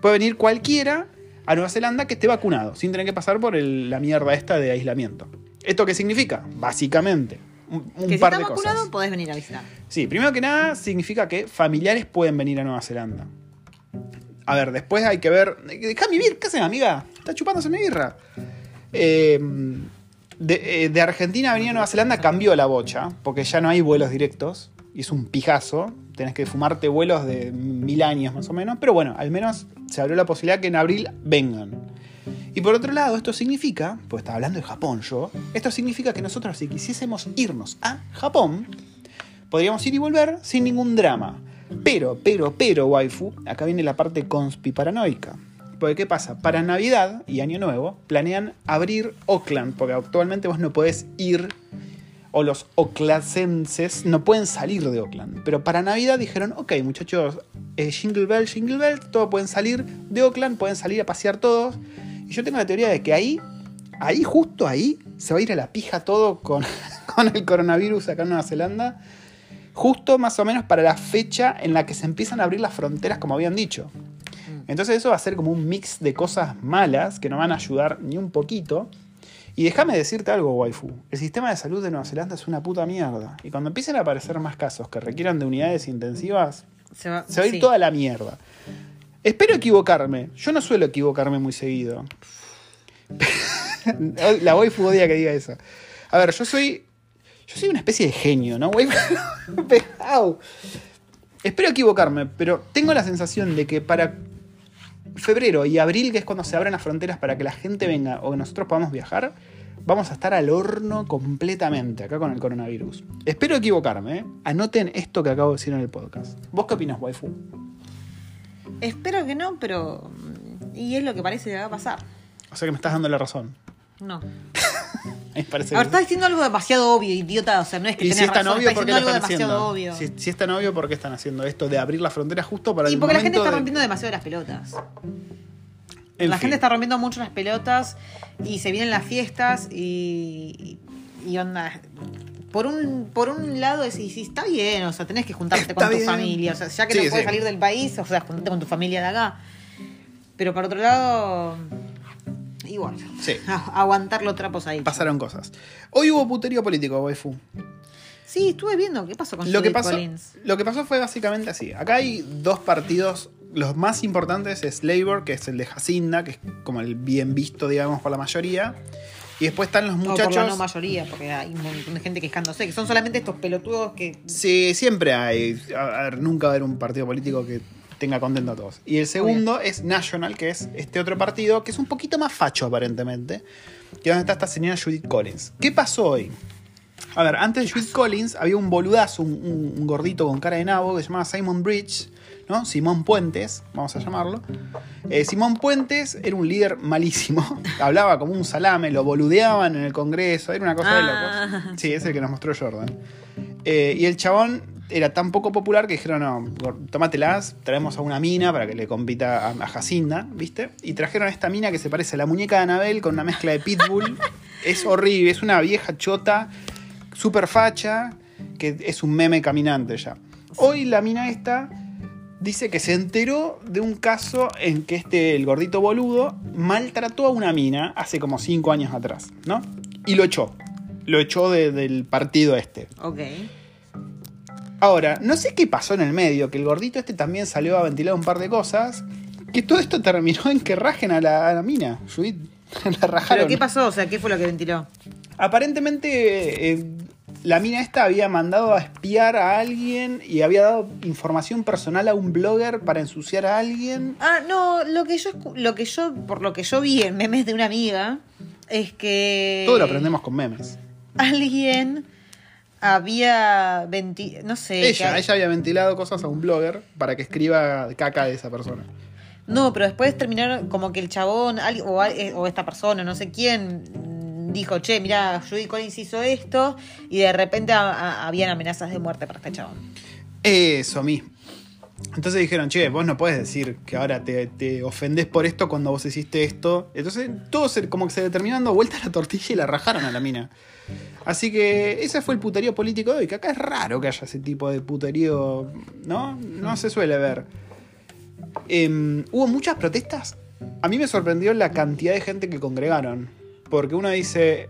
Puede venir cualquiera a Nueva Zelanda que esté vacunado, sin tener que pasar por el- la mierda esta de aislamiento. ¿Esto qué significa? Básicamente, un, un que si par estás de vacunado, cosas. podés venir a visitar. Sí, primero que nada significa que familiares pueden venir a Nueva Zelanda. A ver, después hay que ver. Deja birra, ¿qué haces, amiga? Está chupándose mi birra. De, eh, de Argentina a venir a Nueva Zelanda cambió la bocha, porque ya no hay vuelos directos. Y es un pijazo. Tenés que fumarte vuelos de mil años más o menos. Pero bueno, al menos se abrió la posibilidad que en abril vengan. Y por otro lado, esto significa, pues estaba hablando de Japón yo, esto significa que nosotros si quisiésemos irnos a Japón, podríamos ir y volver sin ningún drama. Pero, pero, pero, waifu, acá viene la parte conspi paranoica. Porque, ¿qué pasa? Para Navidad y Año Nuevo planean abrir Auckland, porque actualmente vos no podés ir, o los oclacenses no pueden salir de Auckland. Pero para Navidad dijeron, ok, muchachos, eh, Jingle Bell, Jingle Bell, todos pueden salir de Auckland, pueden salir a pasear todos. Y yo tengo la teoría de que ahí, ahí, justo ahí, se va a ir a la pija todo con *laughs* el coronavirus acá en Nueva Zelanda justo más o menos para la fecha en la que se empiezan a abrir las fronteras, como habían dicho. Entonces eso va a ser como un mix de cosas malas que no van a ayudar ni un poquito. Y déjame decirte algo, waifu. El sistema de salud de Nueva Zelanda es una puta mierda. Y cuando empiecen a aparecer más casos que requieran de unidades intensivas, Se va, se va a ir sí. toda la mierda. Espero equivocarme. Yo no suelo equivocarme muy seguido. *laughs* la waifu odia que diga eso. A ver, yo soy. Yo soy una especie de genio, ¿no? *laughs* Au. Espero equivocarme, pero tengo la sensación de que para febrero y abril, que es cuando se abren las fronteras para que la gente venga o que nosotros podamos viajar, vamos a estar al horno completamente acá con el coronavirus. Espero equivocarme, ¿eh? Anoten esto que acabo de decir en el podcast. ¿Vos qué opinas, waifu? Espero que no, pero. Y es lo que parece que va a pasar. O sea que me estás dando la razón. No. *laughs* *laughs* Me parece A ver, que- estás diciendo algo demasiado obvio, idiota. O sea, no es que Y si es tan razón, obvio, ¿por qué lo diciendo están algo haciendo? demasiado obvio. Si, si es tan obvio, ¿por qué están haciendo esto de abrir la frontera justo para y el porque la gente está de- rompiendo demasiado las pelotas. En la fin. gente está rompiendo mucho las pelotas y se vienen las fiestas y, y onda. Por un, por un lado decís, sí, está bien, o sea, tenés que juntarte Está con tu familia, o sea, ya que Sí, no puedes sí. salir del país, o sea, juntarte con tu familia de acá. Pero por otro lado, Sí. *laughs* aguantar los trapos ahí. Pasaron cosas. Hoy hubo puterío político, waifu. Sí, estuve viendo qué pasó con Lo que, pasó, Collins. lo que pasó fue básicamente así. Acá hay dos partidos. Los más importantes es Labour, que es el de Jacinda, que es como el bien visto, digamos, por la mayoría. Y después están los por muchachos. la no mayoría, porque hay un montón de gente quejándose, que son solamente estos pelotudos que. Sí, siempre hay. A ver, nunca va a haber un partido político que tenga contento a todos. Y el segundo es National, que es este otro partido, que es un poquito más facho aparentemente, que es donde está esta señora Judith Collins. ¿Qué pasó hoy? A ver, antes de Judith Collins había un boludazo, un, un- un gordito con cara de nabo que se llamaba Simon Bridge, ¿no? Simón Puentes, vamos a llamarlo. Eh, Simón Puentes era un líder malísimo, *laughs* hablaba como un salame, lo boludeaban en el Congreso, era una cosa de Ah. locos. Sí, es el que nos mostró Jordan. Eh, y el chabón era tan poco popular que dijeron, no, tómatelas, traemos a una mina para que le compita a, a Jacinda, ¿viste? Y trajeron a esta mina que se parece a la muñeca de Anabel con una mezcla de pitbull. *laughs* es horrible, es una vieja chota, super facha, que es un meme caminante ya. Hoy la mina esta dice que se enteró de un caso en que este, el gordito boludo, maltrató a una mina hace como cinco años atrás, ¿no? Y lo echó. Lo echó de- del partido este. Ok. Ahora, no sé qué pasó en el medio, que el gordito este también salió a ventilar un par de cosas, que todo esto terminó en que rajen a la, a la mina. Judith. *laughs* la rajaron. ¿Pero qué pasó? O sea, ¿qué fue lo que ventiló? Aparentemente eh, la mina esta había mandado a espiar a alguien y había dado información personal a un blogger para ensuciar a alguien. Ah, no, lo que yo, lo que yo, por lo que yo vi en memes de una amiga, es que Todo lo aprendemos con memes. alguien había venti no sé. ella, que- ella había ventilado cosas a un blogger para que escriba caca de esa persona. No, pero después terminaron como que el chabón o, eh, o esta persona, no sé quién, dijo, che, mira, Judy Collins hizo esto y de repente a- a- habían amenazas de muerte para este chabón. Eso mismo. Entonces dijeron, che, vos no puedes decir que ahora te, te ofendés por esto cuando vos hiciste esto. Entonces todo se- como que se le terminó dando vuelta a la tortilla y la rajaron a la mina. Así que ese fue el puterío político de hoy, que acá es raro que haya ese tipo de puterío, ¿no? No se suele ver. Em, Hubo muchas protestas. A mí me sorprendió la cantidad de gente que congregaron. Porque uno dice.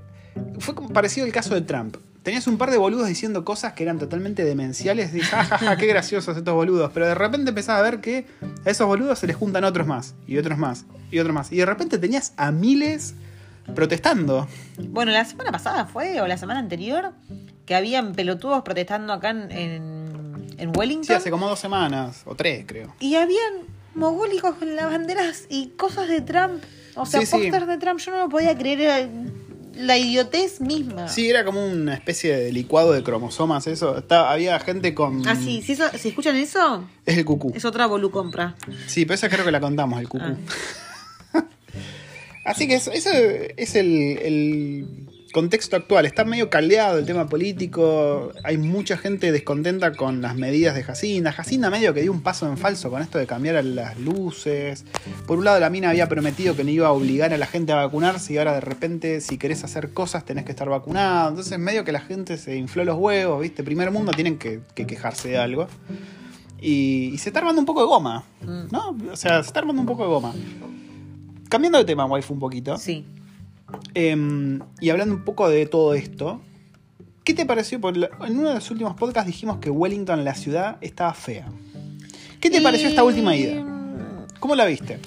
Fue parecido al caso de Trump. Tenías un par de boludos diciendo cosas que eran totalmente demenciales. Dices, "Ah, ja, ja, qué graciosos estos boludos. Pero de repente empezás a ver que a esos boludos se les juntan otros más. Y otros más. Y otros más. Y de repente tenías a miles protestando. Bueno, la semana pasada fue, o la semana anterior, que habían pelotudos protestando acá en, en, en Wellington. Sí, hace como dos semanas. O tres, creo. Y habían mogólicos con las banderas y cosas de Trump. O sea, Sí, sí. pósters de Trump. Yo no lo podía creer. La idiotez misma. Sí, era como una especie de licuado de cromosomas eso. Estaba- había gente con... Ah, sí, si, eso- si escuchan eso, Es el cucú. es otra volucompra. Sí, pero esa creo que la contamos, el cucú. Ah. *laughs* Así que eso, eso es el, el contexto actual. Está medio caldeado el tema político. Hay mucha gente descontenta con las medidas de Jacinda. Jacinda medio que dio un paso en falso con esto de cambiar las luces. Por un lado la mina había prometido que no iba a obligar a la gente a vacunarse y ahora de repente si querés hacer cosas tenés que estar vacunado. Entonces medio que la gente se infló los huevos, ¿viste? Primer mundo tienen que, que quejarse de algo. Y, y se está armando un poco de goma, ¿no? O sea, se está armando un poco de goma. Cambiando de tema, waifu, un poquito. Sí. Em, y hablando un poco de todo esto, ¿qué te pareció? Por la- en uno de los últimos podcasts dijimos que Wellington, la ciudad, estaba fea. ¿Qué te pareció esta última ida? ¿Cómo la viste?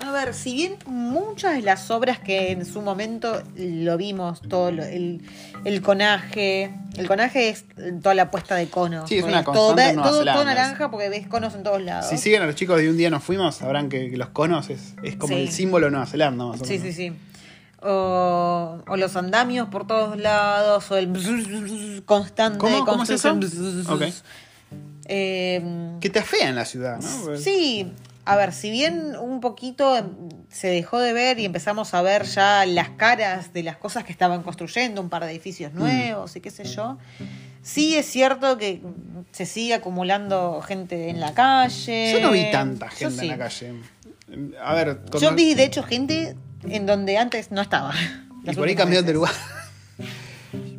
A ver, si bien muchas de las obras que en su momento lo vimos, todo lo- el, el conaje, el conaje es toda la puesta de conos. Sí, es porque una todo, constante en ve- Nueva todo, todo naranja porque ves conos en todos lados. Si siguen a los chicos de un día nos fuimos, sabrán que, los conos es, es como Sí. el símbolo de Nueva Zelanda. Más o Sí, sí, sí. O, o los andamios por todos lados, o el constante ¿Cómo? ¿Cómo es eso? Eh, Que te afea en la ciudad, ¿no? Sí, a ver, si bien un poquito em, se dejó de ver y empezamos a ver ya las caras de las cosas que estaban construyendo, un par de edificios Mm. nuevos y qué sé yo, sí es cierto que se sigue acumulando gente en la calle. Yo no vi tanta Yo gente en sí. la calle. A ver, con- Yo vi, de hecho, gente en donde antes no estaba. y por ahí cambió de lugar. *laughs*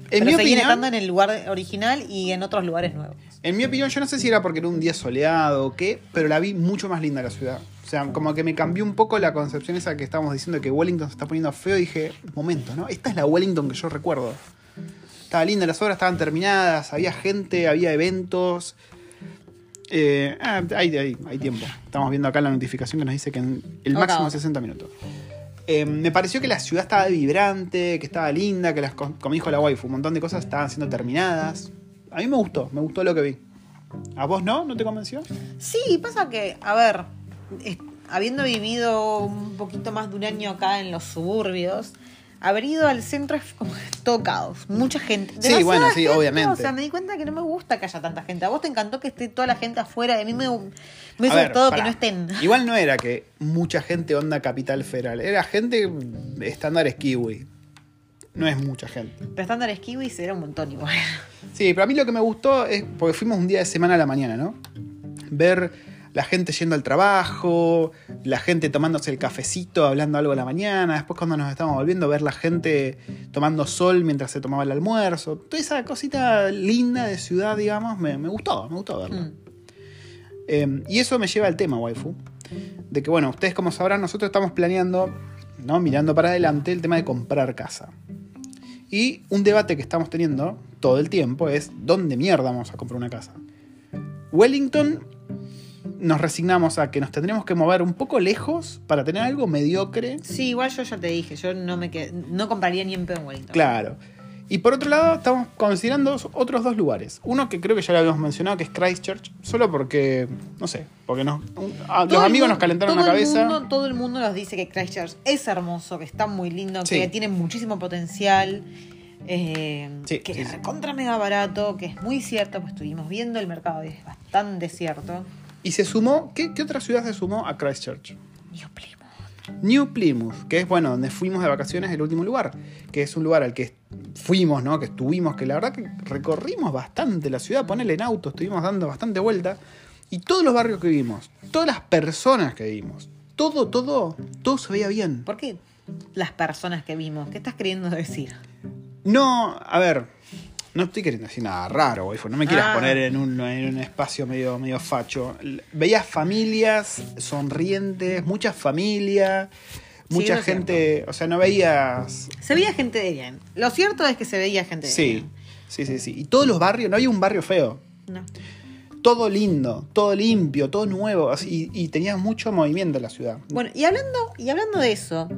Pero En mi, seguían opinión, estando en el lugar original y en otros lugares nuevos. en mi opinión, yo no sé si era porque era un día soleado o qué, pero la vi mucho más linda la ciudad. O sea, como que me cambió un poco la concepción esa que estábamos diciendo de que Wellington se está poniendo feo. Y dije, momento, ¿no? Esta es la Wellington que yo recuerdo. Estaba linda, las obras estaban terminadas, había gente, había eventos. Eh, ah, hay, hay, hay tiempo. Estamos viendo acá la notificación que nos dice que en el máximo ok. es 60 minutos. Eh, me pareció que la ciudad estaba vibrante, que estaba linda, que las, co- como dijo la waifu, un montón de cosas estaban siendo terminadas. A mí me gustó, me gustó lo que vi. ¿A vos no? ¿No te convenció? Sí, pasa que, a ver, habiendo vivido un poquito más de un año acá en los suburbios, haber ido al centro es como todo caos, mucha gente. Sí, bueno, sí, gente, obviamente. O sea, me di cuenta que no me gusta que haya tanta gente. A vos te encantó que esté toda la gente afuera, a mí me, me gustado que no estén. Igual no era que mucha gente onda capital federal, era gente estándares kiwi. No es mucha gente. Pero estándar kiwis era un montón igual. Sí, pero a mí lo que me gustó es, porque fuimos un día de semana a la mañana, ¿no? Ver la gente yendo al trabajo, la gente tomándose el cafecito, hablando algo a la mañana, después cuando nos estábamos volviendo, ver la gente tomando sol mientras se tomaba el almuerzo, toda esa cosita linda de ciudad, digamos, me, me gustó, me gustó verla. Mm. Eh, y eso me lleva al tema, waifu. De que, bueno, ustedes como sabrán, nosotros estamos planeando, ¿no? mirando para adelante, el tema de comprar casa. Y un debate que estamos teniendo todo el tiempo es, ¿dónde mierda vamos a comprar una casa? Wellington nos resignamos a que nos tendremos que mover un poco lejos para tener algo mediocre. Sí, igual yo ya te dije, yo no me qued- no compraría ni en pedo en Wellington. Claro. Y por otro lado, estamos considerando otros dos lugares. Uno que creo que ya lo habíamos mencionado, que es Christchurch, solo porque, no sé, porque nos, a- los amigos mundo- nos calentaron la cabeza. mundo- todo el mundo nos dice que Christchurch es hermoso, que está muy lindo, Sí. que tiene muchísimo potencial. eh, Sí, que sí, es contra mega barato, que es muy cierto, pues estuvimos viendo el mercado y es bastante cierto. Y se sumó, ¿qué, qué otra ciudad se sumó a Christchurch? New Plymouth. New Plymouth, que es bueno, donde fuimos de vacaciones el último lugar, que es un lugar al que fuimos, ¿no? Que estuvimos, que la verdad que recorrimos bastante la ciudad, ponele en auto, estuvimos dando bastante vuelta. Y todos los barrios que vimos, todas las personas que vimos, todo, todo, todo se veía bien. ¿Por qué las personas que vimos? ¿Qué estás queriendo decir? No, a ver, no estoy queriendo decir nada raro, waifu, no me quieras Ah. poner en un, en un espacio medio, medio facho. Veías familias sonrientes, muchas familias, mucha gente, o sea, no veías... Se veía gente de bien. Lo cierto es que se veía gente de Sí, bien. sí, sí, sí. Y todos los barrios, no había un barrio feo. No. Todo lindo, todo limpio, todo nuevo, así, y, y tenías mucho movimiento en la ciudad. Bueno, y hablando, y hablando de eso,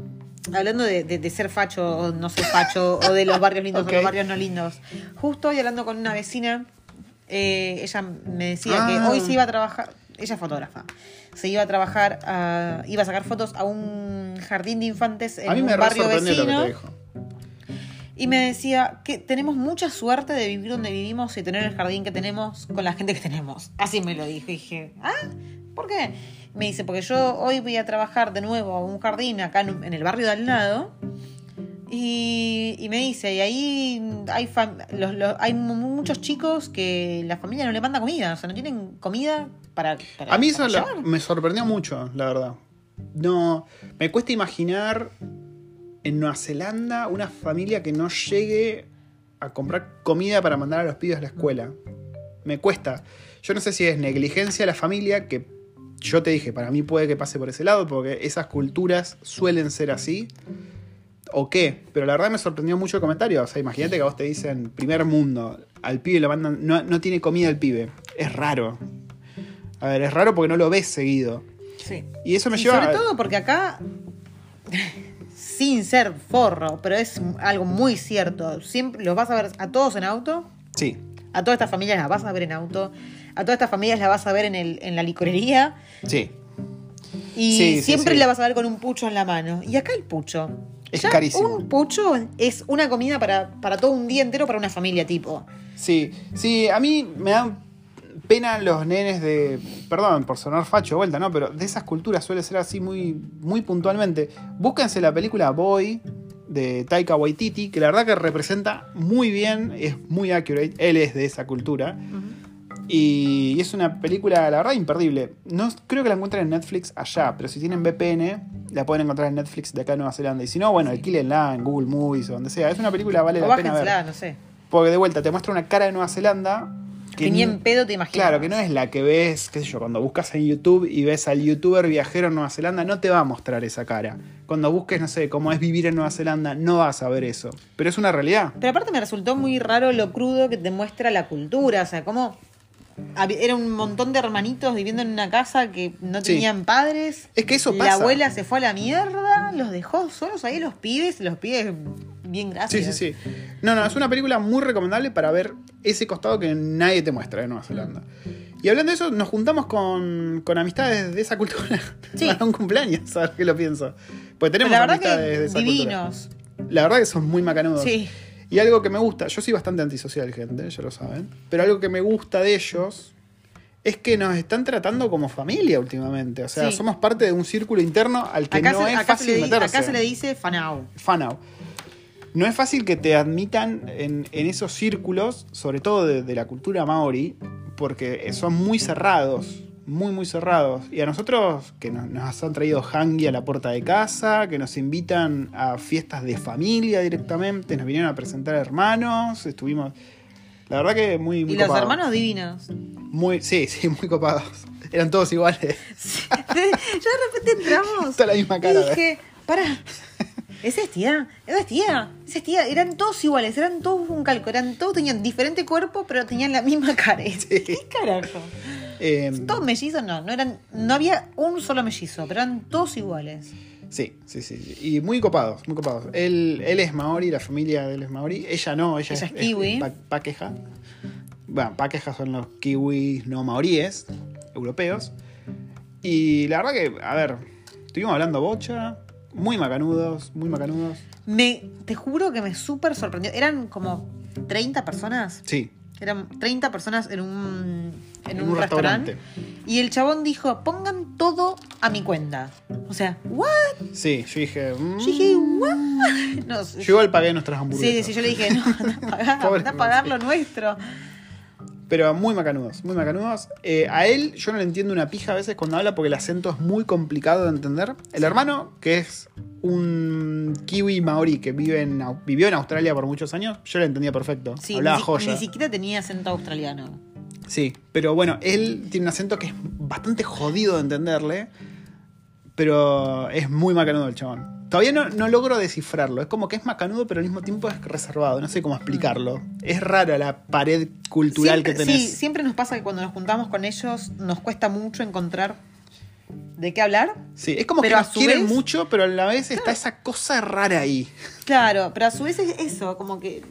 hablando de, de- de ser facho o no ser facho, o de los barrios lindos o los barrios no lindos, justo hoy hablando con una vecina, eh, ella me decía que Ah. hoy se iba a trabajar, ella es fotógrafa, se iba a trabajar, a- iba a sacar fotos a un jardín de infantes en A mí un me re barrio sorprendió lo que vecino. te dijo. Y me decía que tenemos mucha suerte de vivir donde vivimos y tener el jardín que tenemos con la gente que tenemos. Así me lo dijo. Y dije, ¿ah? ¿Por qué? Me dice, porque yo hoy voy a trabajar de nuevo a un jardín acá en, el barrio de al lado. Y, y me dice, y ahí hay, fam- los- los- hay mu- muchos chicos que la familia no le manda comida, o sea, no tienen comida para... para A mí eso la- me sorprendió mucho, la verdad. No, me cuesta imaginar en Nueva Zelanda una familia que no llegue a comprar comida para mandar a los pibes a la escuela. Me cuesta. Yo no sé si es negligencia de la familia, que yo te dije, para mí puede que pase por ese lado, porque esas culturas suelen ser así. ¿O qué? Pero la verdad me sorprendió mucho el comentario. O sea, imagínate que a vos te dicen, primer mundo, al pibe lo mandan, no, no tiene comida el pibe. Es raro. A ver, es raro porque no lo ves seguido. Sí. Y eso me Y lleva sobre a- todo porque acá, sin ser forro, pero es algo muy cierto, siempre los vas a ver a todos en auto, Sí, a todas estas familias las vas a ver en auto, a todas estas familias las vas a ver en, el, en la licorería sí. y Sí, siempre sí. la vas a ver con un pucho en la mano. Y acá el pucho. Es ya carísimo. Un pucho es una comida para, para todo un día entero para una familia tipo. Sí, sí, a mí me dan pena los nenes de. Perdón por sonar facho de vuelta, ¿no? Pero de esas culturas suele ser así muy, muy puntualmente. Búsquense la película Boy de Taika Waititi, que la verdad que representa muy bien, es muy accurate. Él es de esa cultura. Y es una película, la verdad, imperdible. No creo que la encuentren en Netflix allá, pero si tienen VPN, la pueden encontrar en Netflix de acá en Nueva Zelanda. Y si no, bueno, alquílenla en Google Movies o donde sea. Es una película, vale o la pena ver. bájensela, no sé. Porque de vuelta te muestra una cara de Nueva Zelanda. Que ni en pedo te imaginas. Claro, que no es la que ves, qué sé yo, cuando buscas en YouTube y ves al youtuber viajero en Nueva Zelanda, no te va a mostrar esa cara. Cuando busques, no sé, cómo es vivir en Nueva Zelanda, no vas a ver eso. Pero es una realidad. Pero aparte me resultó muy raro lo crudo que te muestra la cultura. O sea, como era un montón de hermanitos viviendo en una casa que no Sí. tenían padres. Es que eso La pasa. abuela se fue a la mierda, los dejó solos ahí los pibes, los pibes bien Sí, gracias. sí, sí. No, no, es una película muy recomendable para ver ese costado que nadie te muestra de Nueva Zelanda. Y hablando de eso, nos juntamos con, con amistades de esa cultura *laughs* Sí. para un cumpleaños, *laughs* a ver qué lo pienso. Porque Pero tenemos la verdad amistades de que esa divinos. cultura. La verdad que son muy macanudos. Sí. Y algo que me gusta, yo soy bastante antisocial, gente, ya lo saben. Pero algo que me gusta de ellos es que nos están tratando como familia últimamente. O sea, Sí. somos parte de un círculo interno al que Acá, no se, es acá se fácil le, meterse. acá se le dice fanao. Fanao. No es fácil que te admitan en, en esos círculos, sobre todo de, de la cultura maori, porque son muy cerrados, muy, muy cerrados. Y a nosotros, que nos, nos han traído hangi a la puerta de casa, que nos invitan a fiestas de familia directamente, nos vinieron a presentar hermanos, estuvimos... La verdad que muy, muy Y los hermanos divinos. Muy, sí, sí, muy copados. Eran todos iguales. *laughs* Yo de repente entramos. Toda la misma cara, Y dije, para. ¿Es tía? ¿Es tía? ¿Es tía? Eran todos iguales, eran todos un calco, eran todos tenían diferente cuerpo, pero tenían la misma cara. ¿Qué carajo? Eh, Todos mellizos no, no eran, no había un solo mellizo, pero eran todos iguales. Sí, sí, sí. Y muy copados, muy copados. Él, él es maori, la familia de él es maori. Ella no, ella, Ella es kiwi. pa- paqueja. Bueno, paqueja son los kiwis no maoríes, europeos. Y la verdad que, a ver, estuvimos hablando bocha, muy macanudos, muy macanudos. Me, te juro que me súper sorprendió. Eran como 30 personas. Sí, Eran 30 personas en un, en En un, un restaurante. restaurante. Y el chabón dijo, pongan todo a mi cuenta. O sea, ¿what? sí, yo dije. mm. Yo dije, ¿what? *laughs* No, Yo igual pagué nuestras hamburguesas. sí, sí, yo le dije, no, anda a pagar, Pobre anda a pagar lo nuestro. Pero muy macanudos, muy macanudos. Eh, a él yo no le entiendo una pija a veces cuando habla porque el acento es muy complicado de entender. El hermano, que es un kiwi maori que vive en, vivió en Australia por muchos años, yo lo entendía perfecto. Sí, Hablaba ni, joya. ni siquiera tenía acento australiano. Sí, pero bueno, él tiene un acento que es bastante jodido de entenderle, pero es muy macanudo el chabón. Todavía no, no logro descifrarlo, es como que es macanudo pero al mismo tiempo es reservado, no sé cómo explicarlo. Es rara la pared cultural siempre, que tenés. Sí, siempre nos pasa que cuando nos juntamos con ellos nos cuesta mucho encontrar de qué hablar. Sí, es como Pero que nos quieren vez- mucho, pero a la vez está esa cosa rara ahí. Claro, pero a su vez es eso, como que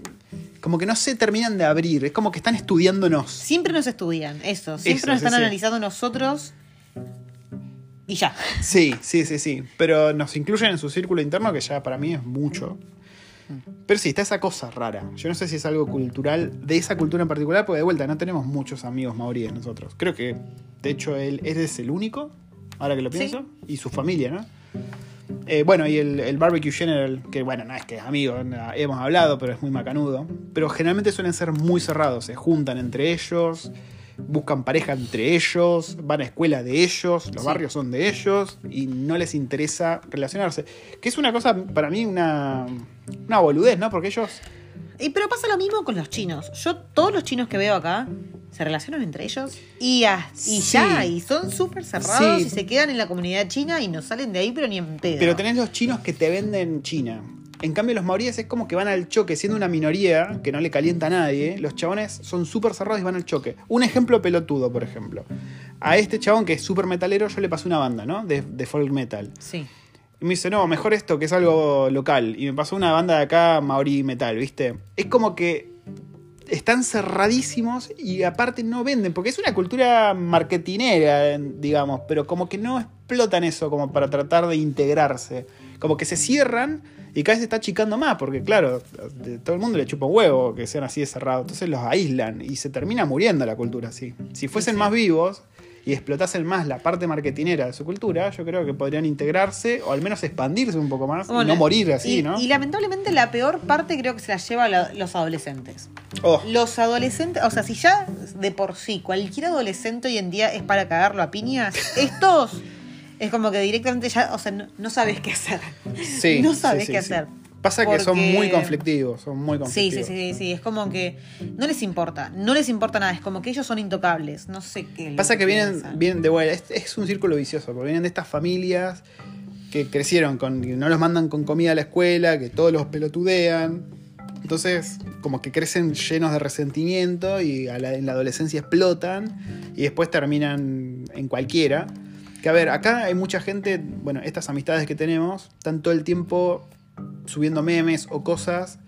Como que no se terminan de abrir, es como que están estudiándonos. siempre nos estudian, eso, siempre Eso, nos están sí. analizando nosotros y ya. Sí, sí, sí, sí. Pero nos incluyen en su círculo interno, que ya para mí es mucho. Pero sí, está esa cosa rara. Yo no sé si es algo cultural, de esa cultura en particular, porque de vuelta no tenemos muchos amigos maoríes nosotros. Creo que, de hecho, él, él es el único, ahora que lo Sí. pienso, y su familia, ¿no? Eh, bueno, y el, el Barbecue General, que bueno, no es que es amigo, hemos hablado, pero es muy macanudo. Pero generalmente suelen ser muy cerrados, se juntan entre ellos, buscan pareja entre ellos, van a escuela de ellos, los Sí. barrios son de ellos, y no les interesa relacionarse. Que es una cosa, para mí, una, una boludez, ¿no? Porque ellos Y pero pasa lo mismo con los chinos. Yo, todos los chinos que veo acá se relacionan entre ellos y, ya, y Sí. ya, y son súper cerrados Sí. y se quedan en la comunidad china y no salen de ahí, pero ni en pedo. Pero tenés los chinos que te venden China. En cambio, los maoríes es como que van al choque, siendo una minoría que no le calienta a nadie. Los chabones son súper cerrados y van al choque. Un ejemplo pelotudo, por ejemplo. A este chabón que es súper metalero, yo le pasé una banda, ¿no? De, de folk metal. Sí. Y me dice, no, mejor esto que es algo local. Y me pasó una banda de acá, Maori Metal, ¿viste? Es como que están cerradísimos y aparte no venden, porque es una cultura marketinera, digamos, pero como que no explotan eso como para tratar de integrarse. Como que se cierran y cada vez se está achicando más, porque claro, todo el mundo le chupa un huevo que sean así de cerrados. Entonces los aíslan y se termina muriendo la cultura así. Si fuesen más vivos y explotasen más la parte marketinera de su cultura, yo creo que podrían integrarse o al menos expandirse un poco más y no morir así, y, ¿no? y lamentablemente la peor parte creo que se la lleva la- los adolescentes. Oh, Los adolescentes, o sea, si ya de por sí cualquier adolescente hoy en día es para cagarlo a piñas, *laughs* estos es como que directamente ya, o sea, no, no sabes qué hacer. sí, *laughs* no sabes sí, qué hacer. Pasa que son muy conflictivos, son muy Sí, conflictivos. sí, sí, sí, es como que no les importa, no les importa nada, es como que ellos son intocables, no sé qué. Pasa que vienen, vienen de vuelta, es, es un círculo vicioso, porque vienen de estas familias que crecieron con, que no los mandan con comida a la escuela, que todos los pelotudean. Entonces, como que crecen llenos de resentimiento y a la- en la adolescencia explotan y después terminan en cualquiera. Que a ver, acá hay mucha gente, bueno, estas amistades que tenemos, están todo el tiempo subiendo memes o cosas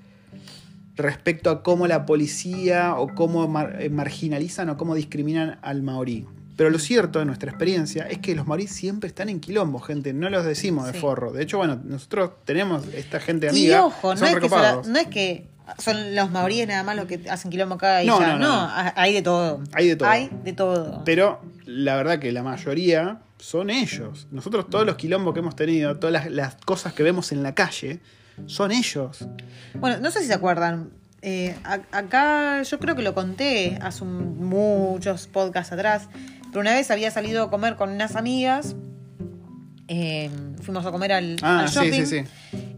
respecto a cómo la policía o cómo mar- eh, marginalizan o cómo discriminan al maorí. Pero lo cierto de nuestra experiencia es que los maorí siempre están en quilombo, gente. No los decimos de Sí. forro. De hecho, bueno, nosotros tenemos esta gente Y amiga. ojo, no es, que no es que son los maoríes nada más los que hacen quilombo acá y No, ya. no, No, no. ha- hay de todo. Hay de todo. Hay de todo. Pero la verdad que la mayoría son ellos. Nosotros todos los quilombos que hemos tenido, todas las, las cosas que vemos en la calle, son ellos. Bueno, no sé si se acuerdan. eh, a- acá yo creo que lo conté hace un- muchos podcasts atrás, pero una vez había salido a comer con unas amigas. eh, fuimos a comer al, Ah, al sí, sí, sí.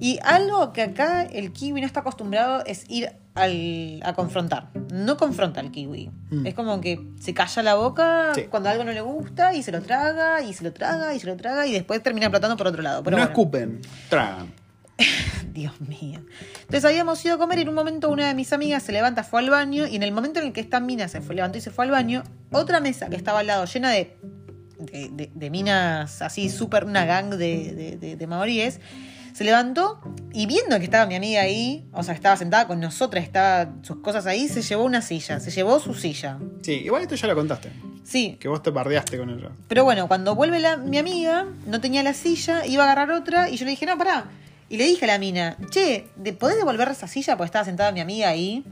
Y algo que acá el kiwi no está acostumbrado es ir al- a confrontar. No confronta al kiwi. Mm. Es como que se calla la boca Sí. cuando algo no le gusta y se lo traga y se lo traga y se lo traga y después termina explotando por otro lado. Pero no bueno. escupen, tragan. *laughs* Dios mío. Entonces habíamos ido a comer y en un momento una de mis amigas se levanta, fue al baño y en el momento en el que esta mina se fue, levantó y se fue al baño, otra mesa que estaba al lado llena de, de, de- de minas así, súper una gang de maoríes, se levantó y viendo que estaba mi amiga ahí, o sea, estaba sentada con nosotras, estaba sus cosas ahí, se llevó una silla, se llevó su silla. Sí, igual esto ya lo contaste. Sí. Que vos te bardeaste con ella. Pero bueno, cuando vuelve la- mi amiga, no tenía la silla, iba a agarrar otra y yo le dije, no, pará. Y le dije a la mina, che, ¿de- ¿podés devolver esa silla? Porque estaba sentada mi amiga ahí.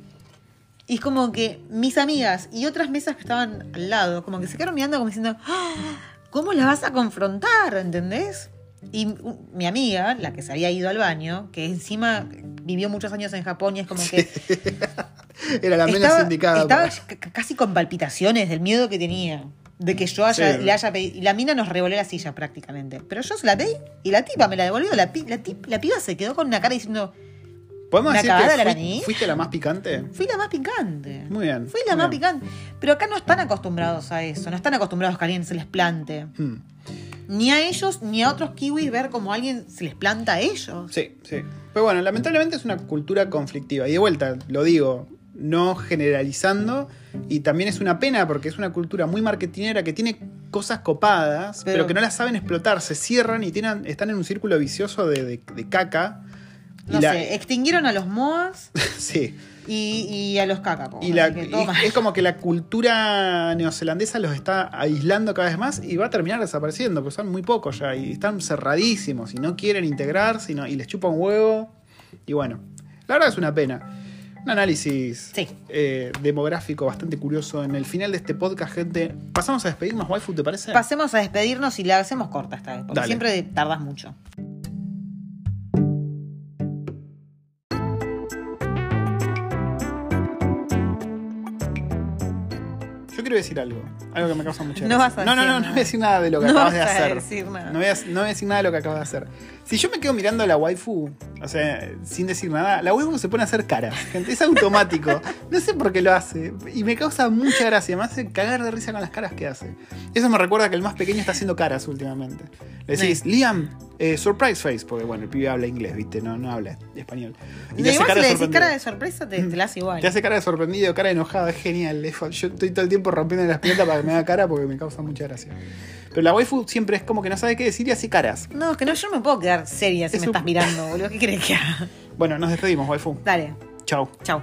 Y es como que mis amigas y otras mesas que estaban al lado, como que se quedaron mirando como diciendo, "Ah, ¿cómo la vas a confrontar? ¿Entendés? Y mi amiga, la que se había ido al baño, que encima vivió muchos años en Japón y es como que *laughs* Era la menos indicada. estaba para- c- casi con palpitaciones del miedo que tenía. De que yo haya, Sí. le haya pedido. Y la mina nos revolé la silla prácticamente. Pero yo se la pedí y la tipa me la devolvió. La, pi- la, tip- la piba se quedó con una cara diciendo: ¿Podemos ¿Me decir que hablar fui- fuiste la más picante? Fui la más picante. Muy bien, Fui la más bien. picante. Pero acá no están acostumbrados a eso. No están acostumbrados a que alguien se les plante. Hmm. Ni a ellos ni a otros kiwis ver como alguien se les planta a ellos. Sí, sí. Pero bueno, lamentablemente es una cultura conflictiva. Y de vuelta, lo digo, no generalizando. Y también es una pena porque es una cultura muy marketinera que tiene cosas copadas, pero, Pero- que no las saben explotar. Se cierran y tienen, están en un círculo vicioso de, de- de caca. Y No la- sé, extinguieron a los moas *laughs* sí. Y, y a los cacapos. Y, la- que y es como que la cultura neozelandesa los está aislando cada vez más y va a terminar desapareciendo, porque son muy pocos ya y están cerradísimos y no quieren integrarse y, no- y les chupa un huevo. Y bueno, la verdad es una pena. Un análisis Sí. eh, demográfico bastante curioso. En el final de este podcast, gente, pasamos a despedirnos, waifu, ¿te parece? Pasemos a despedirnos y la hacemos corta esta vez, porque Dale. siempre tardas mucho. Yo quiero decir algo, algo que me causa mucha No gracia. vas a no, no, decir no, no nada. voy a decir nada de lo que No acabas de hacer. decir nada. No, voy a, no voy a decir nada de lo que acabas de hacer. Si yo me quedo mirando a la waifu, o sea, sin decir nada, la waifu se pone a hacer caras. Gente, es automático. *laughs* No sé por qué lo hace. Y me causa mucha gracia. Me hace cagar de risa con las caras que hace. Eso me recuerda que el más pequeño está haciendo caras últimamente. Le decís, Sí. Liam, eh, surprise face, porque bueno, el pibe habla inglés, ¿viste? No, no habla español. Y igual si le decís cara de sorpresa, te, te la hace igual. Te hace cara de sorprendido, cara de enojado, es genial. Yo estoy todo el tiempo rompiendo las piernas para que me haga cara porque me causa mucha gracia. Pero la waifu siempre es como que no sabe qué decir y hace caras. No, es que no, yo no me puedo quedar seria si Es me un- estás mirando, boludo. ¿Qué querés que haga? Bueno, nos despedimos, waifu. Dale, Chau. chau.